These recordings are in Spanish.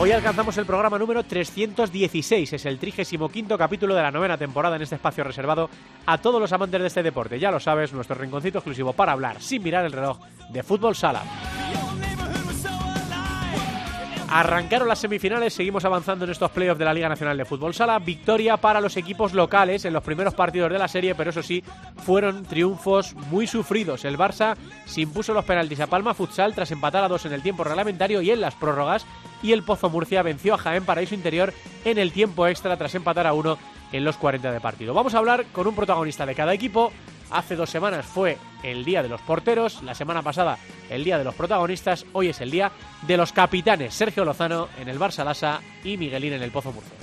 Hoy alcanzamos el programa número 316, es el 35 capítulo de la novena temporada en este espacio reservado a todos los amantes de este deporte. Ya lo sabes, nuestro rinconcito exclusivo para hablar sin mirar el reloj de fútbol sala. Arrancaron las semifinales, seguimos avanzando en estos playoffs de la Liga Nacional de Fútbol Sala. Victoria para los equipos locales en los primeros partidos de la serie, pero eso sí, fueron triunfos muy sufridos. El Barça se impuso los penaltis a Palma Futsal tras empatar a dos en el tiempo reglamentario y en las prórrogas. Y el Pozo Murcia venció a Jaén Paraíso Interior en el tiempo extra tras empatar a uno en los 40 de partido. Vamos a hablar con un protagonista de cada equipo. Hace dos semanas fue el día de los porteros, la semana pasada el día de los protagonistas, hoy es el día de los capitanes Sergio Lozano en el Barça Lasa y Miguelín en el Pozo Murcia.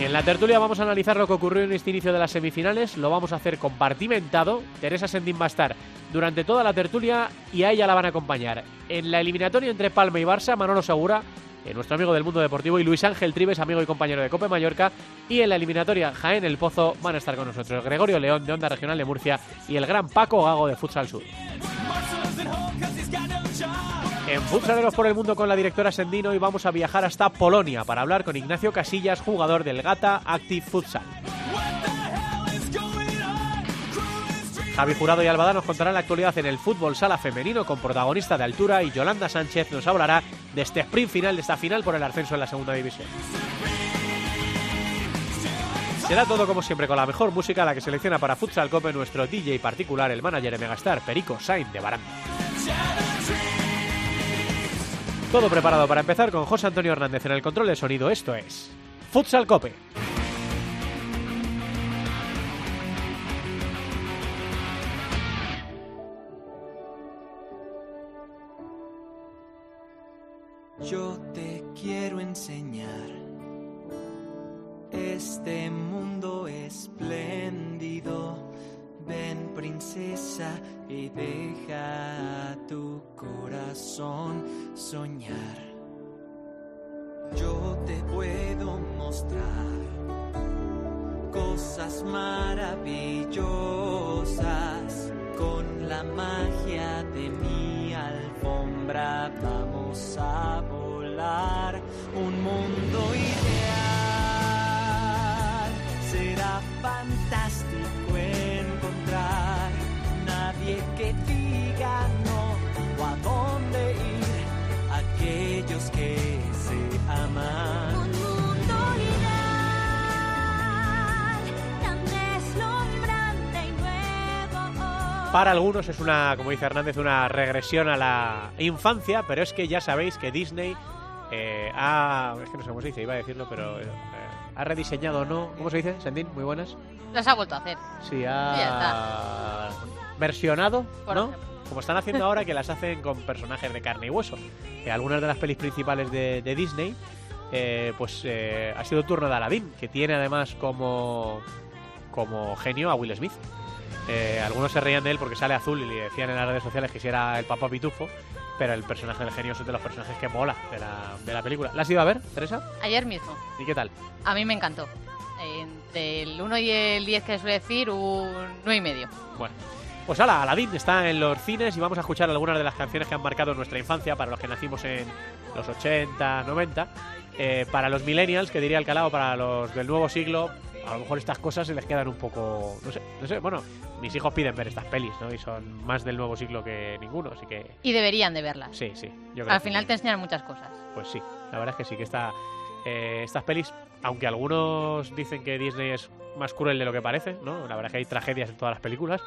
En la tertulia vamos a analizar lo que ocurrió en este inicio de las semifinales, lo vamos a hacer compartimentado. Teresa Sendín va a estar durante toda la tertulia y a ella la van a acompañar. En la eliminatoria entre Palma y Barça, Manolo Segura eh, nuestro amigo del mundo deportivo, y Luis Ángel Tribes, amigo y compañero de Cope Mallorca. Y en la eliminatoria Jaén El Pozo van a estar con nosotros Gregorio León de Onda Regional de Murcia y el gran Paco Gago de Futsal Sur. En Futsaleros por el Mundo con la directora Sendino y vamos a viajar hasta Polonia para hablar con Ignacio Casillas, jugador del Gata Active Futsal. Javi Jurado y Albada nos contarán la actualidad en el fútbol sala femenino con protagonista de altura y Yolanda Sánchez nos hablará de este sprint final, de esta final por el ascenso en la segunda división. Será todo como siempre con la mejor música, la que selecciona para Futsal Cope nuestro DJ particular, el manager de Megastar, Perico Sainz de Baranda. Todo preparado para empezar con José Antonio Hernández en el control de sonido. Esto es Futsal Cope. Yo te quiero enseñar este mundo espléndido. Ven princesa y deja a tu corazón soñar. Yo te puedo mostrar cosas maravillosas Para algunos es una, como dice Hernández, una regresión a la infancia, pero es que ya sabéis que Disney eh, ha. Es que no sé cómo se dice, iba a decirlo, pero. eh, ha rediseñado, ¿no? ¿Cómo se dice, Sendín? Muy buenas. Las ha vuelto a hacer. Sí, ha. versionado, Por ¿no? ejemplo. Como están haciendo ahora, que las hacen con personajes de carne y hueso. Eh, algunas de las pelis principales de, de Disney, eh, pues eh, ha sido turno de Aladdin, que tiene además como, como genio a Will Smith. Eh, algunos se reían de él porque sale azul y le decían en las redes sociales que si era el papá pitufo, pero el personaje del genio es de los personajes que mola de la, de la película. ¿La has ido a ver, Teresa? Ayer mismo. ¿Y qué tal? A mí me encantó. Entre el 1 y el 10 que suele decir, un 9 y medio. Bueno, pues ala, Aladdin está en los cines y vamos a escuchar algunas de las canciones que han marcado nuestra infancia para los que nacimos en los 80, 90. Eh, para los millennials, que diría el calado, para los del nuevo siglo, a lo mejor estas cosas se les quedan un poco. No sé, no sé. Bueno, mis hijos piden ver estas pelis, ¿no? Y son más del nuevo siglo que ninguno, así que. Y deberían de verlas. Sí, sí. Yo creo Al que- final te enseñan muchas cosas. Pues sí, la verdad es que sí, que está, eh, estas pelis, aunque algunos dicen que Disney es más cruel de lo que parece, ¿no? La verdad es que hay tragedias en todas las películas,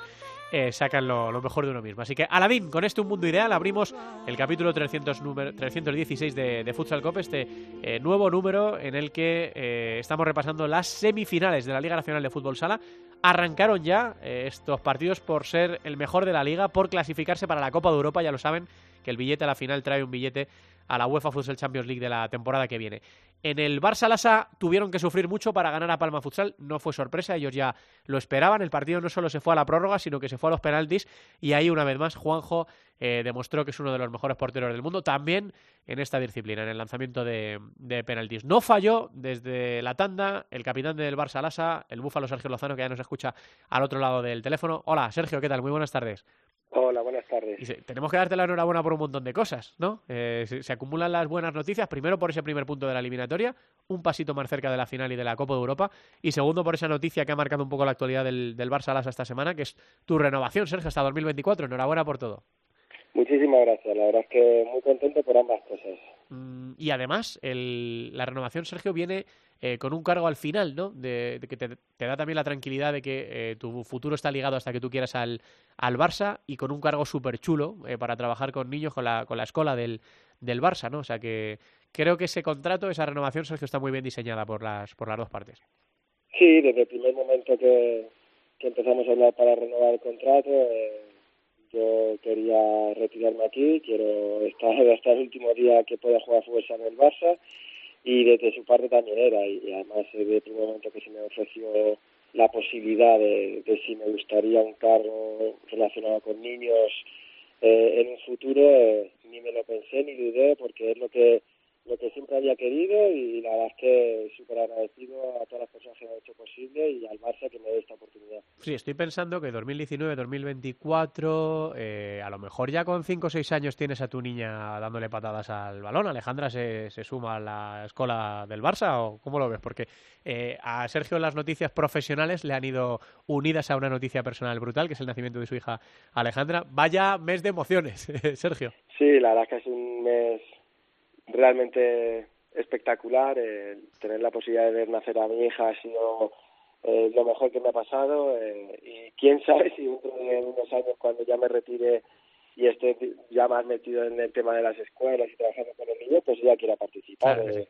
eh, sacan lo, mejor de uno mismo. Así que, Aladdin, con este Un Mundo Ideal abrimos el capítulo 300 número- 316 de, de Futsal Cop, este eh, nuevo número en el que eh, estamos repasando las semifinales de la Liga Nacional de Fútbol Sala. Arrancaron ya eh, estos partidos por ser el mejor de la liga, por clasificarse para la Copa de Europa, ya lo saben, que el billete a la final trae un billete a la UEFA Futsal Champions League de la temporada que viene. En el Barça Lasa tuvieron que sufrir mucho para ganar a Palma Futsal, no fue sorpresa, ellos ya lo esperaban, el partido no solo se fue a la prórroga, sino que se fue a los penaltis y ahí una vez más Juanjo eh, demostró que es uno de los mejores porteros del mundo, también en esta disciplina, en el lanzamiento de, de penaltis. No falló desde la tanda el capitán del Barça Lasa, el búfalo Sergio Lozano, que ya nos escucha al otro lado del teléfono. Hola Sergio, ¿qué tal? Muy buenas tardes. Hola, buenas tardes. Y tenemos que darte la enhorabuena por un montón de cosas, ¿no? Eh, se, acumulan las buenas noticias, primero por ese primer punto de la eliminatoria, un pasito más cerca de la final y de la Copa de Europa, y segundo por esa noticia que ha marcado un poco la actualidad del, del Barça Lasa esta semana, que es tu renovación, Sergio, hasta 2024. Enhorabuena por todo. Muchísimas gracias. La verdad es que muy contento por ambas cosas. Mm, y además, el- la renovación, Sergio, viene eh, con un cargo al final, ¿no? De, de que te, te da también la tranquilidad de que eh, tu futuro está ligado hasta que tú quieras al, al Barça y con un cargo súper chulo eh, para trabajar con niños, con la, con la escuela del, del Barça, ¿no? O sea que creo que ese contrato, esa renovación, Sergio, está muy bien diseñada por las, por las dos partes. Sí, desde el primer momento que, que empezamos a hablar para renovar el contrato, eh, yo quería retirarme aquí, quiero estar hasta el último día que pueda jugar fútbol en el Barça y desde su parte también era y, además desde el primer momento que se me ofreció la posibilidad de, de si me gustaría un cargo relacionado con niños eh, en un futuro, eh, ni me lo pensé ni dudé porque es lo que lo que siempre había querido y la verdad es que súper agradecido a todas las personas que me han hecho posible y al Barça que me dé esta oportunidad. Sí, estoy pensando que 2019-2024, eh, a lo mejor ya con 5 o 6 años tienes a tu niña dándole patadas al balón. ¿Alejandra se, se suma a la escuela del Barça o cómo lo ves? Porque eh, a Sergio las noticias profesionales le han ido unidas a una noticia personal brutal, que es el nacimiento de su hija Alejandra. Vaya mes de emociones, Sergio. Sí, la verdad es que es un mes realmente espectacular. eh, tener la posibilidad de ver nacer a mi hija ha sido eh, lo mejor que me ha pasado eh, y quién sabe si dentro de unos años cuando ya me retire y esté ya más metido en el tema de las escuelas y trabajando con los niños, pues ella quiera participar. Claro eh,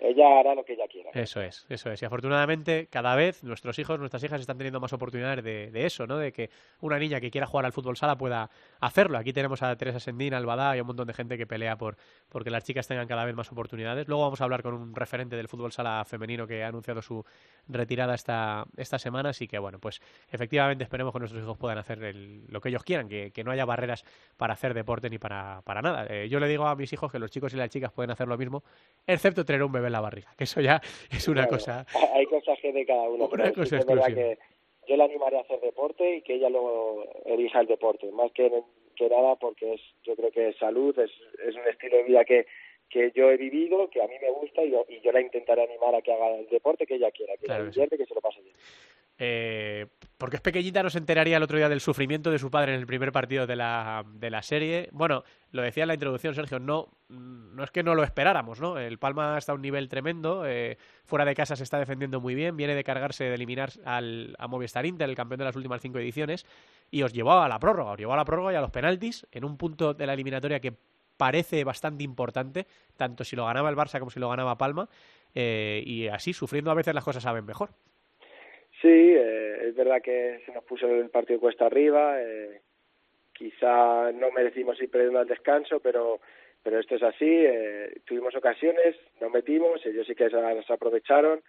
Ella hará lo que ella quiera. Eso es, eso es. Y afortunadamente, cada vez nuestros hijos, nuestras hijas están teniendo más oportunidades de, eso, ¿no? De que una niña que quiera jugar al fútbol sala pueda hacerlo. Aquí tenemos a Teresa Sendín, Albadá y un montón de gente que pelea por porque las chicas tengan cada vez más oportunidades. Luego vamos a hablar con un referente del fútbol sala femenino que ha anunciado su retirada esta, esta semana. Así que, bueno, pues efectivamente esperemos que nuestros hijos puedan hacer el- lo que ellos quieran, que, que no haya barreras para hacer deporte ni para, para nada. Eh, yo le digo a mis hijos que los chicos y las chicas pueden hacer lo mismo, excepto tener un bebé en la barriga, que eso ya es una cosa Hay cosas que de cada uno, Una cosa es verdad que yo la animaré a hacer deporte y que ella luego elija el deporte, más que, que nada porque es yo creo que es salud, es, es un estilo de vida que que yo he vivido, que a mí me gusta y yo, y yo la intentaré animar a que haga el deporte que ella quiera, que Claro sí. divierte, que se lo pase bien. Eh, porque es pequeñita, no se enteraría el otro día del sufrimiento de su padre en el primer partido de la, de la serie. Bueno, lo decía en la introducción, Sergio, no, no es que no lo esperáramos, ¿no? El Palma está a un nivel tremendo, eh, fuera de casa se está defendiendo muy bien, viene de cargarse, de eliminar al, a Movistar Inter, el campeón de las últimas cinco ediciones, y os llevó a la prórroga, os llevó a la prórroga y a los penaltis, en un punto de la eliminatoria que parece bastante importante, tanto si lo ganaba el Barça como si lo ganaba Palma, eh, y así, sufriendo a veces las cosas saben mejor. Sí, eh, es verdad que se nos puso el partido cuesta arriba. Eh, quizá no merecimos ir perdiendo al descanso, pero pero esto es así. Eh, tuvimos ocasiones, no metimos, ellos sí que se las aprovecharon.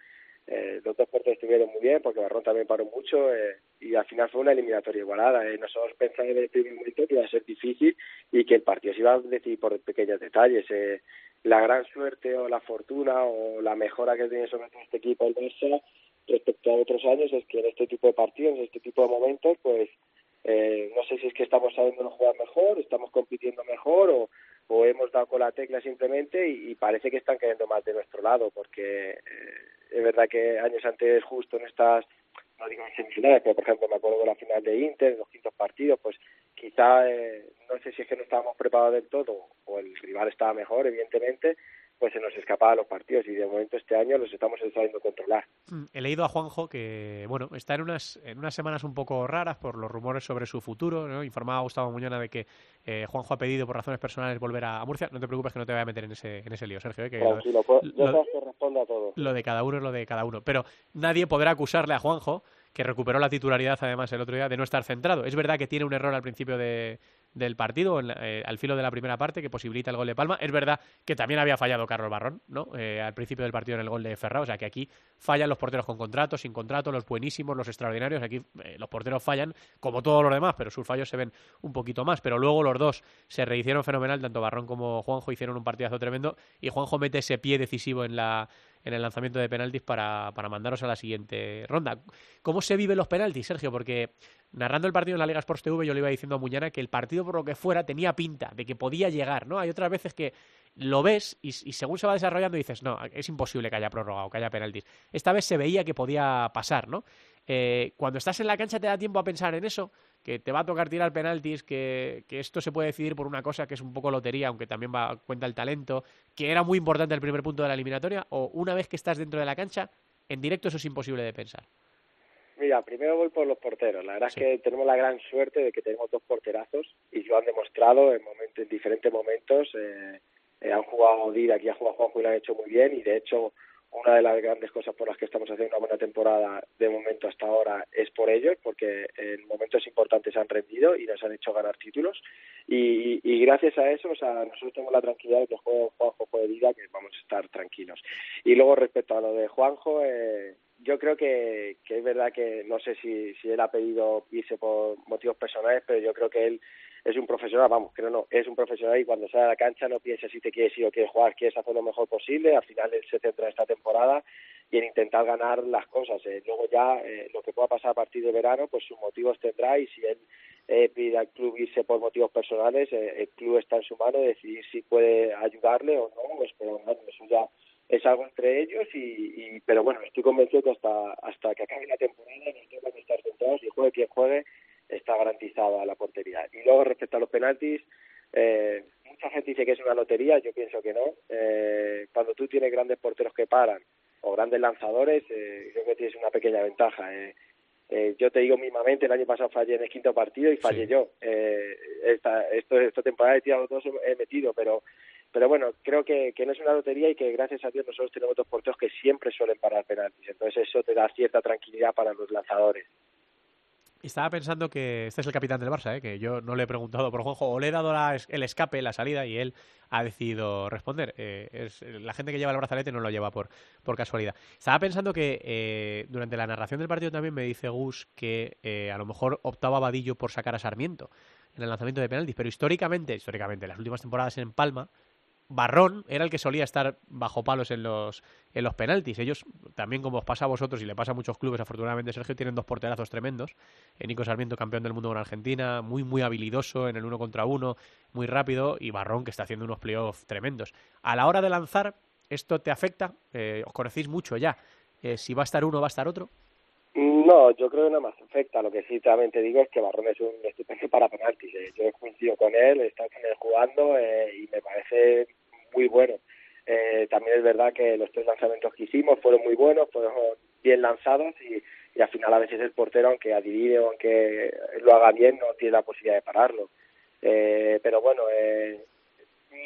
Eh, los dos porteros estuvieron muy bien, porque Barrón también paró mucho eh, y al final fue una eliminatoria igualada. Eh. Nosotros pensamos en el primer momento que iba a ser difícil y que el partido se iba a decidir por pequeños detalles. Eh, la gran suerte o la fortuna o la mejora que tiene sobre todo este equipo, el Barça, respecto a otros años es que en este tipo de partidos, en este tipo de momentos, pues eh, no sé si es que estamos sabiendo jugar mejor, estamos compitiendo mejor o, hemos dado con la tecla simplemente y, y parece que están cayendo más de nuestro lado porque eh, es verdad que años antes justo en estas no digo en semifinales, pero por ejemplo me acuerdo de la final de Inter, en los quintos partidos, pues quizá eh, no sé si es que no estábamos preparados del todo o el rival estaba mejor, evidentemente, pues se nos escapaba los partidos y de momento este año los estamos sabiendo controlar. Mm, He leído a Juanjo que, bueno, está en unas, en unas semanas un poco raras por los rumores sobre su futuro, ¿no? Informaba a Gustavo Muñona de que eh, Juanjo ha pedido por razones personales volver a, a Murcia. No te preocupes que no te voy a meter en ese, en ese lío, Sergio, ¿eh? que Tranquilo, pues, yo lo- sabes que respondo a todo. lo de cada uno es lo de cada uno. Pero nadie podrá acusarle a Juanjo, que recuperó la titularidad además el otro día, de no estar centrado. Es verdad que tiene un error al principio de, del partido, eh, al filo de la primera parte, que posibilita el gol de Palma. Es verdad que también había fallado Carlos Barrón, ¿no? Eh, al principio del partido en el gol de Ferrao, o sea que aquí fallan los porteros con contrato, sin contrato, los buenísimos, los extraordinarios. Aquí eh, los porteros fallan como todos los demás, pero sus fallos se ven un poquito más. Pero luego los dos se rehicieron fenomenal, tanto Barrón como Juanjo hicieron un partidazo tremendo y Juanjo mete ese pie decisivo en la en el lanzamiento de penaltis para, para mandaros a la siguiente ronda. ¿Cómo se viven los penaltis, Sergio? Porque narrando el partido en la Liga Sports TV yo le iba diciendo a Muñana que el partido por lo que fuera tenía pinta de que podía llegar, ¿no? Hay otras veces que lo ves y, según se va desarrollando dices, no, es imposible que haya prórroga o que haya penaltis. Esta vez se veía que podía pasar, ¿no? Eh, cuando estás en la cancha te da tiempo a pensar en eso, que te va a tocar tirar penaltis, que, que esto se puede decidir por una cosa que es un poco lotería, aunque también va cuenta el talento, que era muy importante el primer punto de la eliminatoria, o una vez que estás dentro de la cancha, en directo eso es imposible de pensar. Mira, primero voy por los porteros. La verdad Sí. es que tenemos la gran suerte de que tenemos dos porterazos y lo han demostrado en, momentos, en diferentes momentos. Eh, eh, han jugado Dida, aquí ha jugado Juanjo y lo han hecho muy bien. Y de hecho, una de las grandes cosas por las que estamos haciendo una buena temporada de momento hasta ahora es por ellos, porque en momentos importantes han rendido y nos han hecho ganar títulos. Y, y gracias a eso, o sea, nosotros tenemos la tranquilidad de que juegue Juanjo, juegue Dida, que vamos a estar tranquilos. Y luego, respecto a lo de Juanjo, eh, yo creo que, que es verdad que no sé si, si él ha pedido irse por motivos personales, pero yo creo que él es un profesional, vamos, creo no, es un profesional y cuando sale a la cancha no piensa si te quieres ir o quieres jugar, quieres hacer lo mejor posible, al final él se centra en esta temporada y en intentar ganar las cosas. eh. Luego ya eh, lo que pueda pasar a partir de verano, pues sus motivos tendrá y si él eh, pide al club irse por motivos personales, eh, el club está en su mano de decidir si puede ayudarle o no, pues, pero bueno, eso ya es algo entre ellos y, y pero bueno estoy convencido que hasta hasta que acabe la temporada nos tenemos que estar centrados y juegue quien juegue está garantizada la portería y luego respecto a los penaltis eh, mucha gente dice que es una lotería yo pienso que no eh, cuando tú tienes grandes porteros que paran o grandes lanzadores eh, creo que tienes una pequeña ventaja eh, eh, yo te digo mismamente, el año pasado fallé en el quinto partido y fallé Sí. yo. Eh, esta, esto, esta temporada he tirado dos, he metido, pero pero bueno, creo que, que no es una lotería y que gracias a Dios nosotros tenemos dos porteros que siempre suelen parar penaltis. Entonces eso te da cierta tranquilidad para los lanzadores. Estaba pensando que este es el capitán del Barça, ¿eh? que yo no le he preguntado por Juanjo, o le he dado la el escape, la salida, y él ha decidido responder. Eh, es, la gente que lleva el brazalete no lo lleva por, por casualidad. Estaba pensando que eh, durante la narración del partido también me dice Gus que eh, a lo mejor optaba Vadillo por sacar a Sarmiento en el lanzamiento de penaltis, pero históricamente, históricamente, las últimas temporadas en Palma, Barrón era el que solía estar bajo palos en los, en los penaltis. Ellos, también como os pasa a vosotros y le pasa a muchos clubes, afortunadamente, Sergio, tienen dos porterazos tremendos. Nico Sarmiento, campeón del mundo con Argentina, muy, muy habilidoso en el uno contra uno, muy rápido, y Barrón, que está haciendo unos playoffs tremendos. A la hora de lanzar, ¿esto te afecta? Eh, os conocéis mucho ya. Eh, si va a estar uno, va a estar otro. No, yo creo que no más afecta. Lo que sí también te digo es que Barrón es un estupendo para penaltis. eh. Yo he coincidido con él, he estado con él jugando eh, y me parece muy bueno. Eh, también es verdad que los tres lanzamientos que hicimos fueron muy buenos, fueron bien lanzados y, y al final a veces el portero, aunque adivine o aunque lo haga bien, no tiene la posibilidad de pararlo. Eh, pero bueno, eh,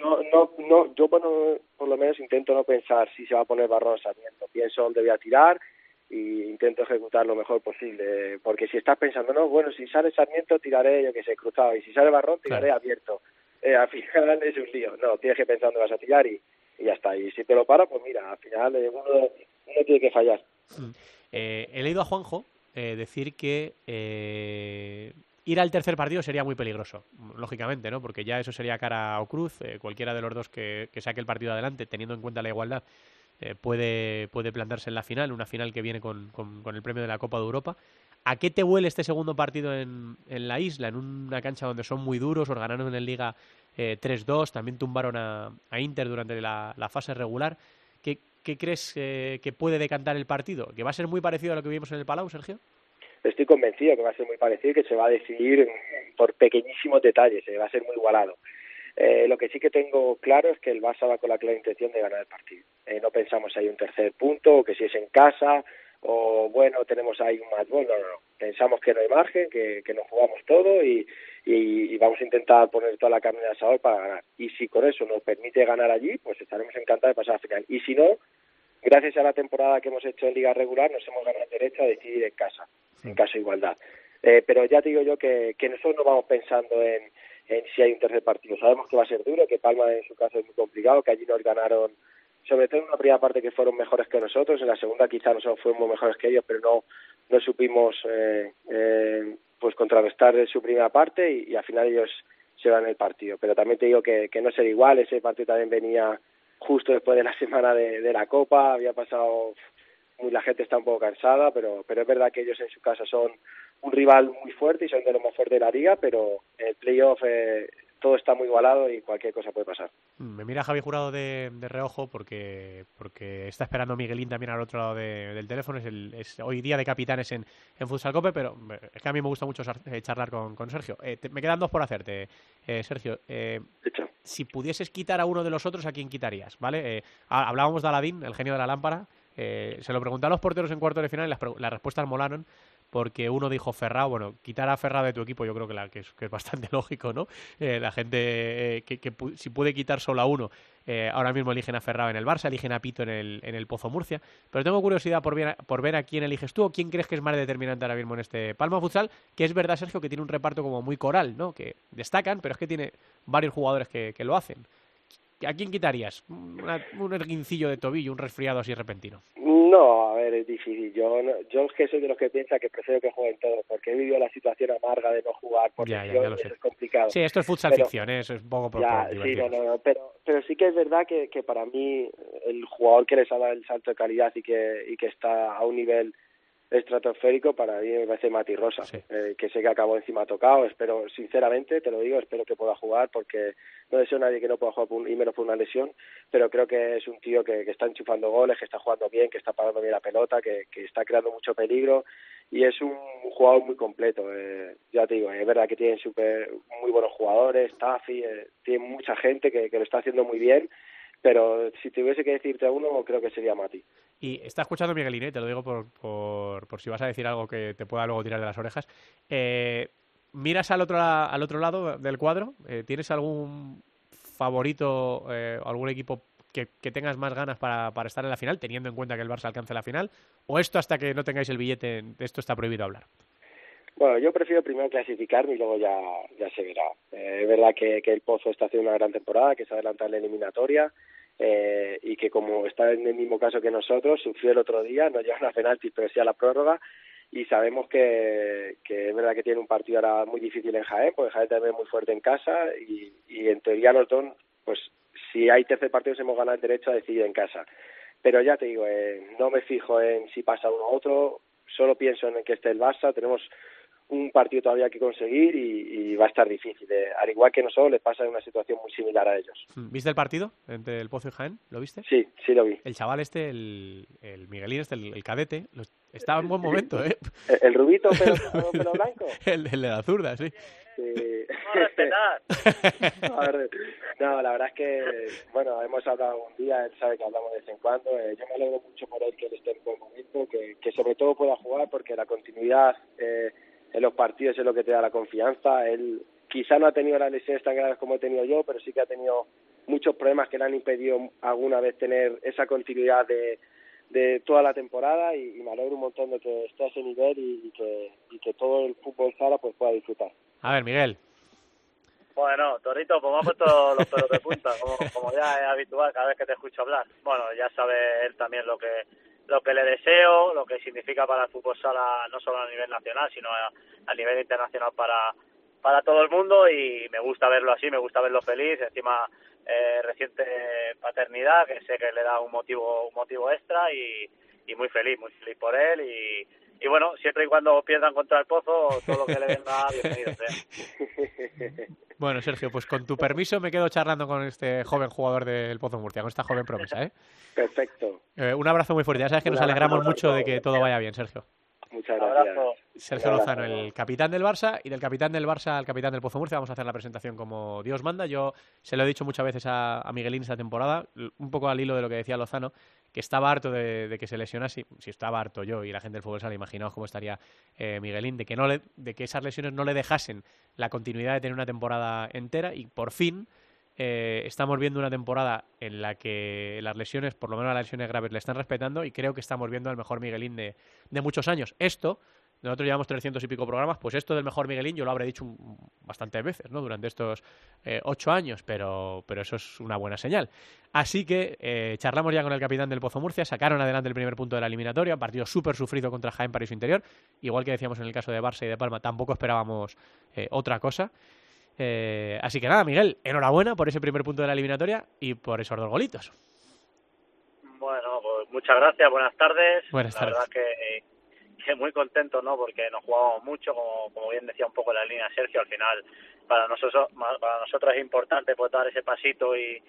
no, no, no, yo bueno, por lo menos intento no pensar si se va a poner Barrón o Sarmiento. Pienso dónde voy a tirar y intento ejecutar lo mejor posible. Porque si estás pensando, no, bueno, si sale Sarmiento tiraré, yo que sé, cruzado, y si sale Barrón tiraré abierto. Eh, al final es un lío. No, tienes que pensar dónde vas a tirar y, y ya está. Y si te lo para, pues mira, al final eh, uno, uno tiene que fallar. Eh, he leído a Juanjo eh, decir que eh, ir al tercer partido sería muy peligroso, lógicamente, ¿no? Porque ya eso sería cara o cruz. eh, cualquiera de los dos que, que saque el partido adelante, teniendo en cuenta la igualdad, eh, puede, puede plantarse en la final, una final que viene con, con- el premio de la Copa de Europa. ¿A qué te huele este segundo partido en, en la isla? En una cancha donde son muy duros, os ganaron en Liga eh, 3-2, también tumbaron a, a Inter durante la, fase regular. ¿Qué, qué crees que puede decantar el partido? ¿Que va a ser muy parecido a lo que vimos en el Palau, Sergio? Estoy convencido que va a ser muy parecido y que se va a decidir por pequeñísimos detalles, eh, va a ser muy igualado. Eh, lo que sí que tengo claro es que el Barça va con la clara intención de ganar el partido. Eh, no pensamos ahí un tercer punto, o que si es en casa, o bueno, tenemos ahí un más bueno, no, no, no. Pensamos que no hay margen, que, que nos jugamos todo y, y, y vamos a intentar poner toda la carne de asador para ganar. Y si con eso nos permite ganar allí, pues estaremos encantados de pasar a la final. Y si no, gracias a la temporada que hemos hecho en Liga Regular, nos hemos ganado el derecho a decidir en casa, en caso de igualdad. Eh, pero ya te digo yo que, que nosotros no vamos pensando en, en si hay un tercer partido. Sabemos que va a ser duro, que Palma en su caso es muy complicado, que allí nos ganaron, sobre todo en una primera parte que fueron mejores que nosotros, en la segunda quizá nosotros fuimos mejores que ellos, pero no, no supimos eh, eh, pues contrarrestar su primera parte y, al final ellos se van el partido. Pero también te digo que, que no será igual, ese partido también venía justo después de la semana de, de la Copa, había pasado, la gente está un poco cansada, pero, pero es verdad que ellos en su casa son un rival muy fuerte y son de los más fuertes de la liga, pero en el playoff eh, todo está muy igualado y cualquier cosa puede pasar. Me mira Javi Jurado de, de reojo porque, porque está esperando Miguelín también al otro lado de- del teléfono. Es, el, es hoy día de capitanes en, en Futsal Cope, pero eh, es que a mí me gusta mucho eh, charlar con, con Sergio. Eh, te- me quedan dos por hacerte, eh, Sergio. Eh, si pudieses quitar a uno de los otros, ¿a quién quitarías? ¿Vale? Eh, ha- hablábamos de Aladín, el genio de la lámpara. Eh, se lo pregunté a los porteros en cuarto de final y las, las respuestas molaron porque uno dijo Ferrao, bueno, quitar a Ferrao de tu equipo yo creo que, la, que, es, que es bastante lógico, ¿no? Eh, la gente eh, que, que pu- si puede quitar solo a uno, eh, ahora mismo eligen a Ferrao en el Barça, eligen a Pito en el, en el Pozo Murcia, pero tengo curiosidad por ver, por ver a quién eliges tú o quién crees que es más determinante ahora mismo en este Palma Futsal, que es verdad, Sergio, que tiene un reparto como muy coral, ¿no? Que destacan, pero es que tiene varios jugadores que, que lo hacen. ¿A quién quitarías? Una- un erguincillo de tobillo, un resfriado así repentino. No, a ver, es difícil. Yo, no- yo es que soy de los que piensa que prefiero que jueguen todos, porque he vivido la situación amarga de no jugar por Ya, ya, ya lo sé. es complicado. Sí, esto es futsal Pero- ficción, ¿eh? eso es un poco por, Ya, por sí, no, no, no, pero, pero sí que es verdad que, que para mí el jugador que les ha dado el salto de calidad y que, y que está a un nivel estratosférico, para mí me parece Mati Rosa, Sí. eh, que sé que acabó encima tocado, espero, sinceramente, te lo digo, espero que pueda jugar porque no deseo a nadie que no pueda jugar por un- y menos por una lesión, pero creo que es un tío que, que está enchufando goles, que está jugando bien, que está parando bien la pelota, que, que está creando mucho peligro y es un jugador muy completo. Eh, ya te digo, es verdad que tiene super, muy buenos jugadores, Tafi, eh, tiene mucha gente que, que lo está haciendo muy bien, pero si tuviese que decirte a uno, creo que sería Mati. Y está escuchando Miguelín, ¿eh? te lo digo por, por, por si vas a decir algo que te pueda luego tirar de las orejas. Eh, ¿Miras al otro, al otro lado del cuadro? Eh, ¿Tienes algún favorito eh, o algún equipo que, que tengas más ganas para, para estar en la final, teniendo en cuenta que el Barça alcance la final? ¿O esto hasta que no tengáis el billete, de esto está prohibido hablar? Bueno, yo prefiero primero clasificarme y luego ya, ya se verá. Eh, es verdad que, que el Pozo está haciendo una gran temporada, que se adelanta en la eliminatoria eh, y que como está en el mismo caso que nosotros, sufrió el otro día, no llegaron a penaltis, pero sí a la prórroga y sabemos que, que es verdad que tiene un partido ahora muy difícil en Jaén, porque Jaén también es muy fuerte en casa y, y en teoría los pues si hay tercer partido hemos ganado el derecho a decidir en casa. Pero ya te digo, eh, no me fijo en si pasa uno u otro, solo pienso en que esté el Barça, tenemos un partido todavía que conseguir y, y va a estar difícil. eh. Al igual que nosotros les pasa en una situación muy similar a ellos. ¿Viste el partido entre el Pozo y Jaén? ¿Lo viste? Sí, sí lo vi. El chaval este, el, el Miguelín este, el, el cadete, lo- estaba en buen momento, ¿eh? El, el rubito pelo, pelo, pelo blanco. El, el de la zurda, sí. Sí. respetar. A ver, no, la verdad es que, bueno, hemos hablado un día, él sabe que hablamos de vez en cuando. eh, yo me alegro mucho por él que él esté en buen momento, que, que sobre todo pueda jugar porque la continuidad eh, en los partidos es lo que te da la confianza. Él quizá no ha tenido las lesiones tan graves como he tenido yo, pero sí que ha tenido muchos problemas que le han impedido alguna vez tener esa continuidad de, de toda la temporada y, y me alegro un montón de que esté a ese nivel y, y que, y que todo el fútbol sala pues pueda disfrutar. A ver, Miguel. Bueno, Torito, pues me ha puesto los pelos de punta, como, como ya es habitual cada vez que te escucho hablar. Bueno, ya sabe él también lo que lo que le deseo, lo que significa para el fútbol sala, no solo a nivel nacional, sino a, nivel internacional para, para todo el mundo. Y me gusta verlo así, me gusta verlo feliz, encima eh, reciente paternidad, que sé que le da un motivo, un motivo extra. Y, y muy feliz, muy feliz por él y, y bueno, siempre y cuando pierdan contra el pozo, todo lo que le venga, bienvenido sea. Bueno, Sergio, pues con tu permiso me quedo charlando con este joven jugador del Pozo Murcia, con esta joven promesa, ¿eh? Perfecto. Eh, un abrazo muy fuerte. Ya sabes que nos alegramos mucho de que todo vaya bien, Sergio. Muchas Un gracias. abrazo. Sergio abrazo. Lozano, el capitán del Barça, y del capitán del Barça al capitán del Pozo Murcia. Vamos a hacer la presentación como Dios manda. Yo se lo he dicho muchas veces a, a Miguelín esta temporada, un poco al hilo de lo que decía Lozano, que estaba harto de, que se lesionase. Si estaba harto yo y la gente del fútbol sala, imaginaos cómo estaría eh, Miguelín, de que, no le, de que esas lesiones no le dejasen la continuidad de tener una temporada entera y por fin eh, estamos viendo una temporada en la que las lesiones, por lo menos las lesiones graves, le están respetando y creo que estamos viendo al mejor Miguelín de, de muchos años. Esto Nosotros llevamos 300 y pico programas, pues esto del mejor Miguelín yo lo habré dicho un- bastantes veces, ¿no? Durante estos eh, ocho años, pero, pero eso es una buena señal. Así que eh, charlamos ya con el capitán del Pozo Murcia, sacaron adelante el primer punto de la eliminatoria, partido súper sufrido contra Jaén para su interior, igual que decíamos en el caso de Barça y de Palma, tampoco esperábamos eh, otra cosa. Eh, así que nada, Miguel, enhorabuena por ese primer punto de la eliminatoria y por esos dos golitos. Bueno, pues muchas gracias, buenas tardes. Buenas la tardes. verdad que, muy contento, ¿no? Porque nos jugamos mucho, como, como bien decía un poco la línea Sergio, al final para nosotros, para nosotros es importante pues dar ese pasito y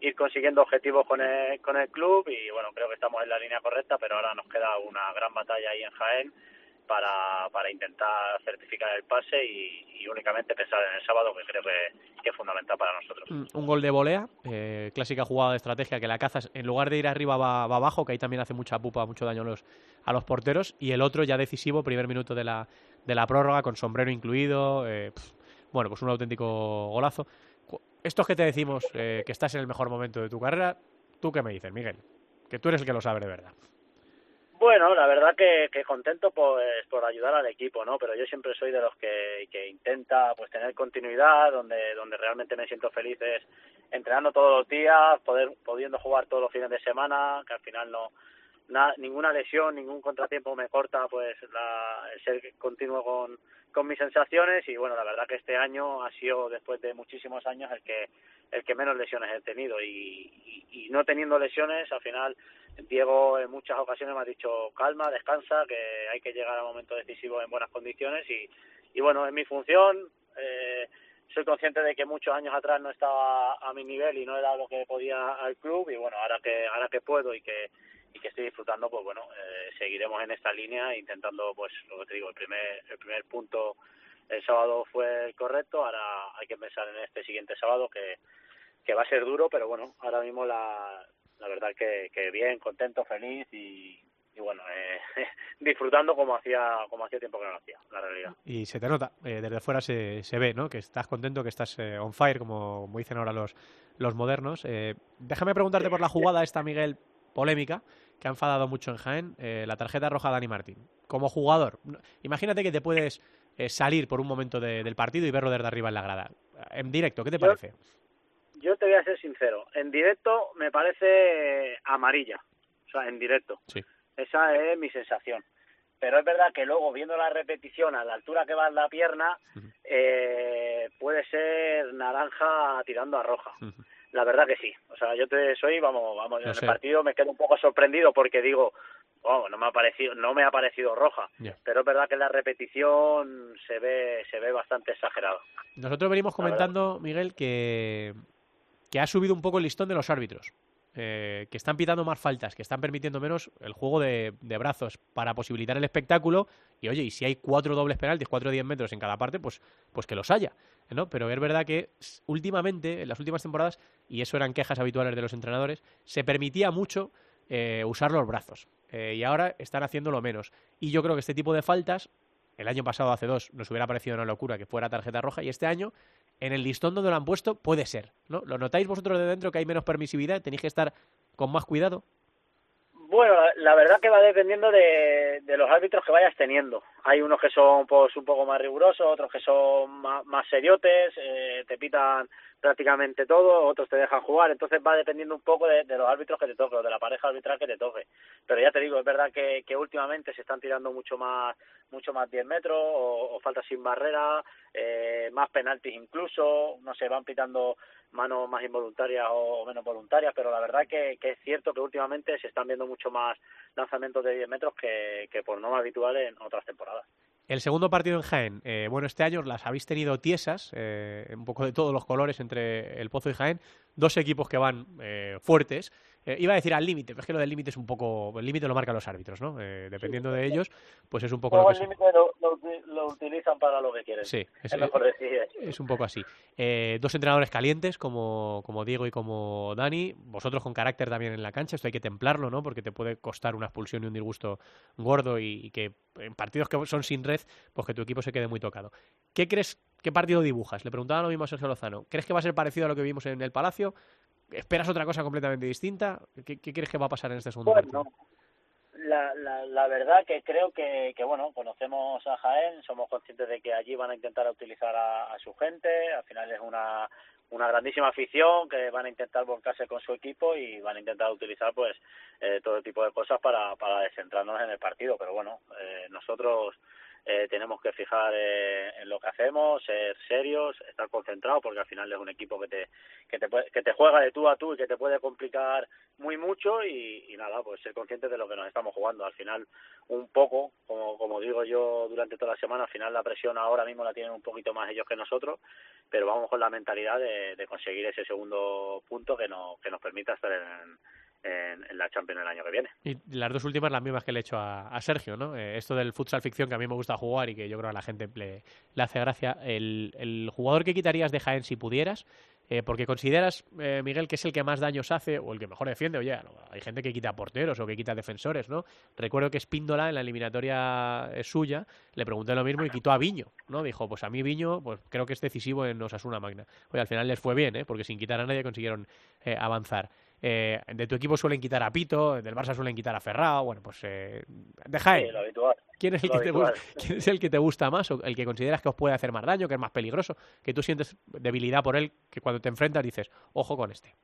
ir consiguiendo objetivos con el, con el club y bueno, creo que estamos en la línea correcta, pero ahora nos queda una gran batalla ahí en Jaén para, para intentar certificar el pase y, únicamente pensar en el sábado, que creo que, es fundamental para nosotros. Un un gol de volea, eh, clásica jugada de estrategia que la cazas, en lugar de ir arriba va, va abajo, que ahí también hace mucha pupa, mucho daño los, a los porteros, y el otro ya decisivo, primer minuto de la, de la prórroga, con sombrero incluido, eh, bueno, pues un auténtico golazo. Estos que te decimos eh, que estás en el mejor momento de tu carrera, ¿tú qué me dices, Miguel? Que tú eres el que lo sabe de verdad. Bueno, la verdad que, que contento pues por ayudar al equipo, ¿no? Pero yo siempre soy de los que, que intenta pues tener continuidad, donde donde realmente me siento feliz es entrenando todos los días, poder pudiendo jugar todos los fines de semana, que al final no na- ninguna lesión, ningún contratiempo me corta pues la, el ser continuo con, con mis sensaciones. Y bueno, la verdad que este año ha sido después de muchísimos años el que el que menos lesiones he tenido. Y, y, y no teniendo lesiones al final Diego en muchas ocasiones me ha dicho calma, descansa, que hay que llegar al momento decisivo en buenas condiciones y, y bueno, en mi función. Eh, soy consciente de que muchos años atrás no estaba a mi nivel y no era lo que podía al club. Y bueno, ahora que ahora que puedo y que y que estoy disfrutando, pues bueno, eh, seguiremos en esta línea intentando, pues lo que te digo, el primer el primer punto el sábado fue el correcto, ahora hay que pensar en este siguiente sábado que que va a ser duro, pero bueno, ahora mismo la, la verdad que, que bien, contento, feliz y, y bueno, eh, disfrutando como hacía como hacía tiempo que no lo hacía, la realidad. Y se te nota, eh, desde fuera se, se ve, ¿no? Que estás contento, que estás eh, on fire, como, como dicen ahora los, los modernos. Eh, déjame preguntarte por la jugada esta, Miguel, polémica, que ha enfadado mucho en Jaén, eh, la tarjeta roja a Dani Martín. Como jugador, imagínate que te puedes eh, salir por un momento de- del partido y verlo desde arriba en la grada. En directo, ¿qué te Yo- parece? Yo te voy a ser sincero, en directo me parece amarilla, o sea, en directo. Sí. Esa es mi sensación. Pero es verdad que luego, viendo la repetición a la altura que va la pierna, eh, puede ser naranja tirando a roja. La verdad que sí. O sea, yo te soy, vamos, vamos, No en sé. el partido me quedo un poco sorprendido porque digo, no me ha parecido, no me ha parecido roja. Pero es verdad que la repetición se ve, se ve bastante exagerada. Nosotros venimos comentando, Miguel, que, que ha subido un poco el listón de los árbitros. Eh, que están pitando más faltas, que están permitiendo menos el juego de, brazos para posibilitar el espectáculo. Y oye, y si hay cuatro dobles penaltis, cuatro de 10 metros en cada parte, pues, pues que los haya. ¿no? Pero es verdad que últimamente, en las últimas temporadas, y eso eran quejas habituales de los entrenadores, se permitía mucho eh, usar los brazos. Eh, y ahora están haciéndolo menos. Y yo creo que este tipo de faltas, el año pasado, hace dos, nos hubiera parecido una locura que fuera tarjeta roja, y este año, en el listón donde lo han puesto, puede ser. ¿no? ¿Lo notáis vosotros de dentro que hay menos permisividad? ¿Tenéis que estar con más cuidado? Bueno, la- verdad que va dependiendo de, de los árbitros que vayas teniendo. Hay unos que son pues un poco más rigurosos, otros que son más, más seriotes, eh, te pitan prácticamente todo, otros te dejan jugar, entonces va dependiendo un poco de, los árbitros que te toque o de la pareja arbitral que te toque. Pero ya te digo, es verdad que, que últimamente se están tirando mucho más mucho más 10 metros o, o faltas sin barrera, eh, más penaltis incluso, no sé, van pitando manos más involuntarias o menos voluntarias, pero la verdad que, que es cierto que últimamente se están viendo mucho más lanzamientos de 10 metros que, que por norma habitual en otras temporadas. El segundo partido en Jaén, eh, bueno, este año las habéis tenido tiesas, eh, un poco de todos los colores entre el Pozo y Jaén, dos equipos que van eh, fuertes. Eh, iba a decir al límite, pero es que lo del límite es un poco, el límite lo marcan los árbitros, ¿no? Eh, dependiendo de ellos, pues es un poco lo que el límite lo, lo, lo utilizan para lo que quieren. Sí, es, es, mejor decir. es un poco así. Eh, dos entrenadores calientes como, como Diego y como Dani, vosotros con carácter también en la cancha, esto hay que templarlo, ¿no? Porque te puede costar una expulsión y un disgusto gordo y, y que en partidos que son sin red, pues que tu equipo se quede muy tocado. ¿Qué crees, qué partido dibujas? Le preguntaba lo mismo a Sergio Lozano. ¿Crees que va a ser parecido a lo que vimos en el Palacio? ¿Esperas otra cosa completamente distinta? ¿Qué, qué crees que va a pasar en este segundo Bueno, partido? la, la, la verdad que creo que, que, bueno, conocemos a Jaén, somos conscientes de que allí van a intentar utilizar a, a su gente, al final es una, una grandísima afición que van a intentar volcarse con su equipo y van a intentar utilizar pues eh, todo tipo de cosas para, para descentrarnos en el partido, pero bueno, eh, nosotros eh, tenemos que fijar eh, en lo que hacemos, ser serios, estar concentrados, porque al final es un equipo que te, que te, puede- que te juega de tú a tú y que te puede complicar muy mucho y, nada, pues ser conscientes de lo que nos estamos jugando. Al final, un poco, como, como digo yo durante toda la semana, al final la presión ahora mismo la tienen un poquito más ellos que nosotros, pero vamos con la mentalidad de, de conseguir ese segundo punto que, nos que nos permita estar en, en, la Champions el año que viene. Y las dos últimas las mismas que le he hecho a, Sergio, ¿no? Eh, esto del futsal ficción que a mí me gusta jugar y que yo creo a la gente le, le hace gracia. El, el jugador que quitarías de Jaén si pudieras, eh, porque consideras, eh, Miguel, que es el que más daños hace o el que mejor defiende. Oye, hay gente que quita porteros o que quita defensores, ¿no? Recuerdo que Espíndola en la eliminatoria eh, suya le pregunté lo mismo y quitó a Viño, ¿no? Dijo, pues a mí Viño, pues creo que es decisivo en Osasuna Magna. Oye, al final les fue bien, ¿eh? Porque sin quitar a nadie consiguieron eh, avanzar. Eh, de tu equipo suelen quitar a Pito, del Barça suelen quitar a Ferrao, bueno, pues eh, de Jaén, Sí, lo habitual. ¿quién, es el que te habitual. gu- quién es el que te gusta más o el que consideras que os puede hacer más daño, que es más peligroso, que tú sientes debilidad por él, que cuando te enfrentas dices, ojo con este?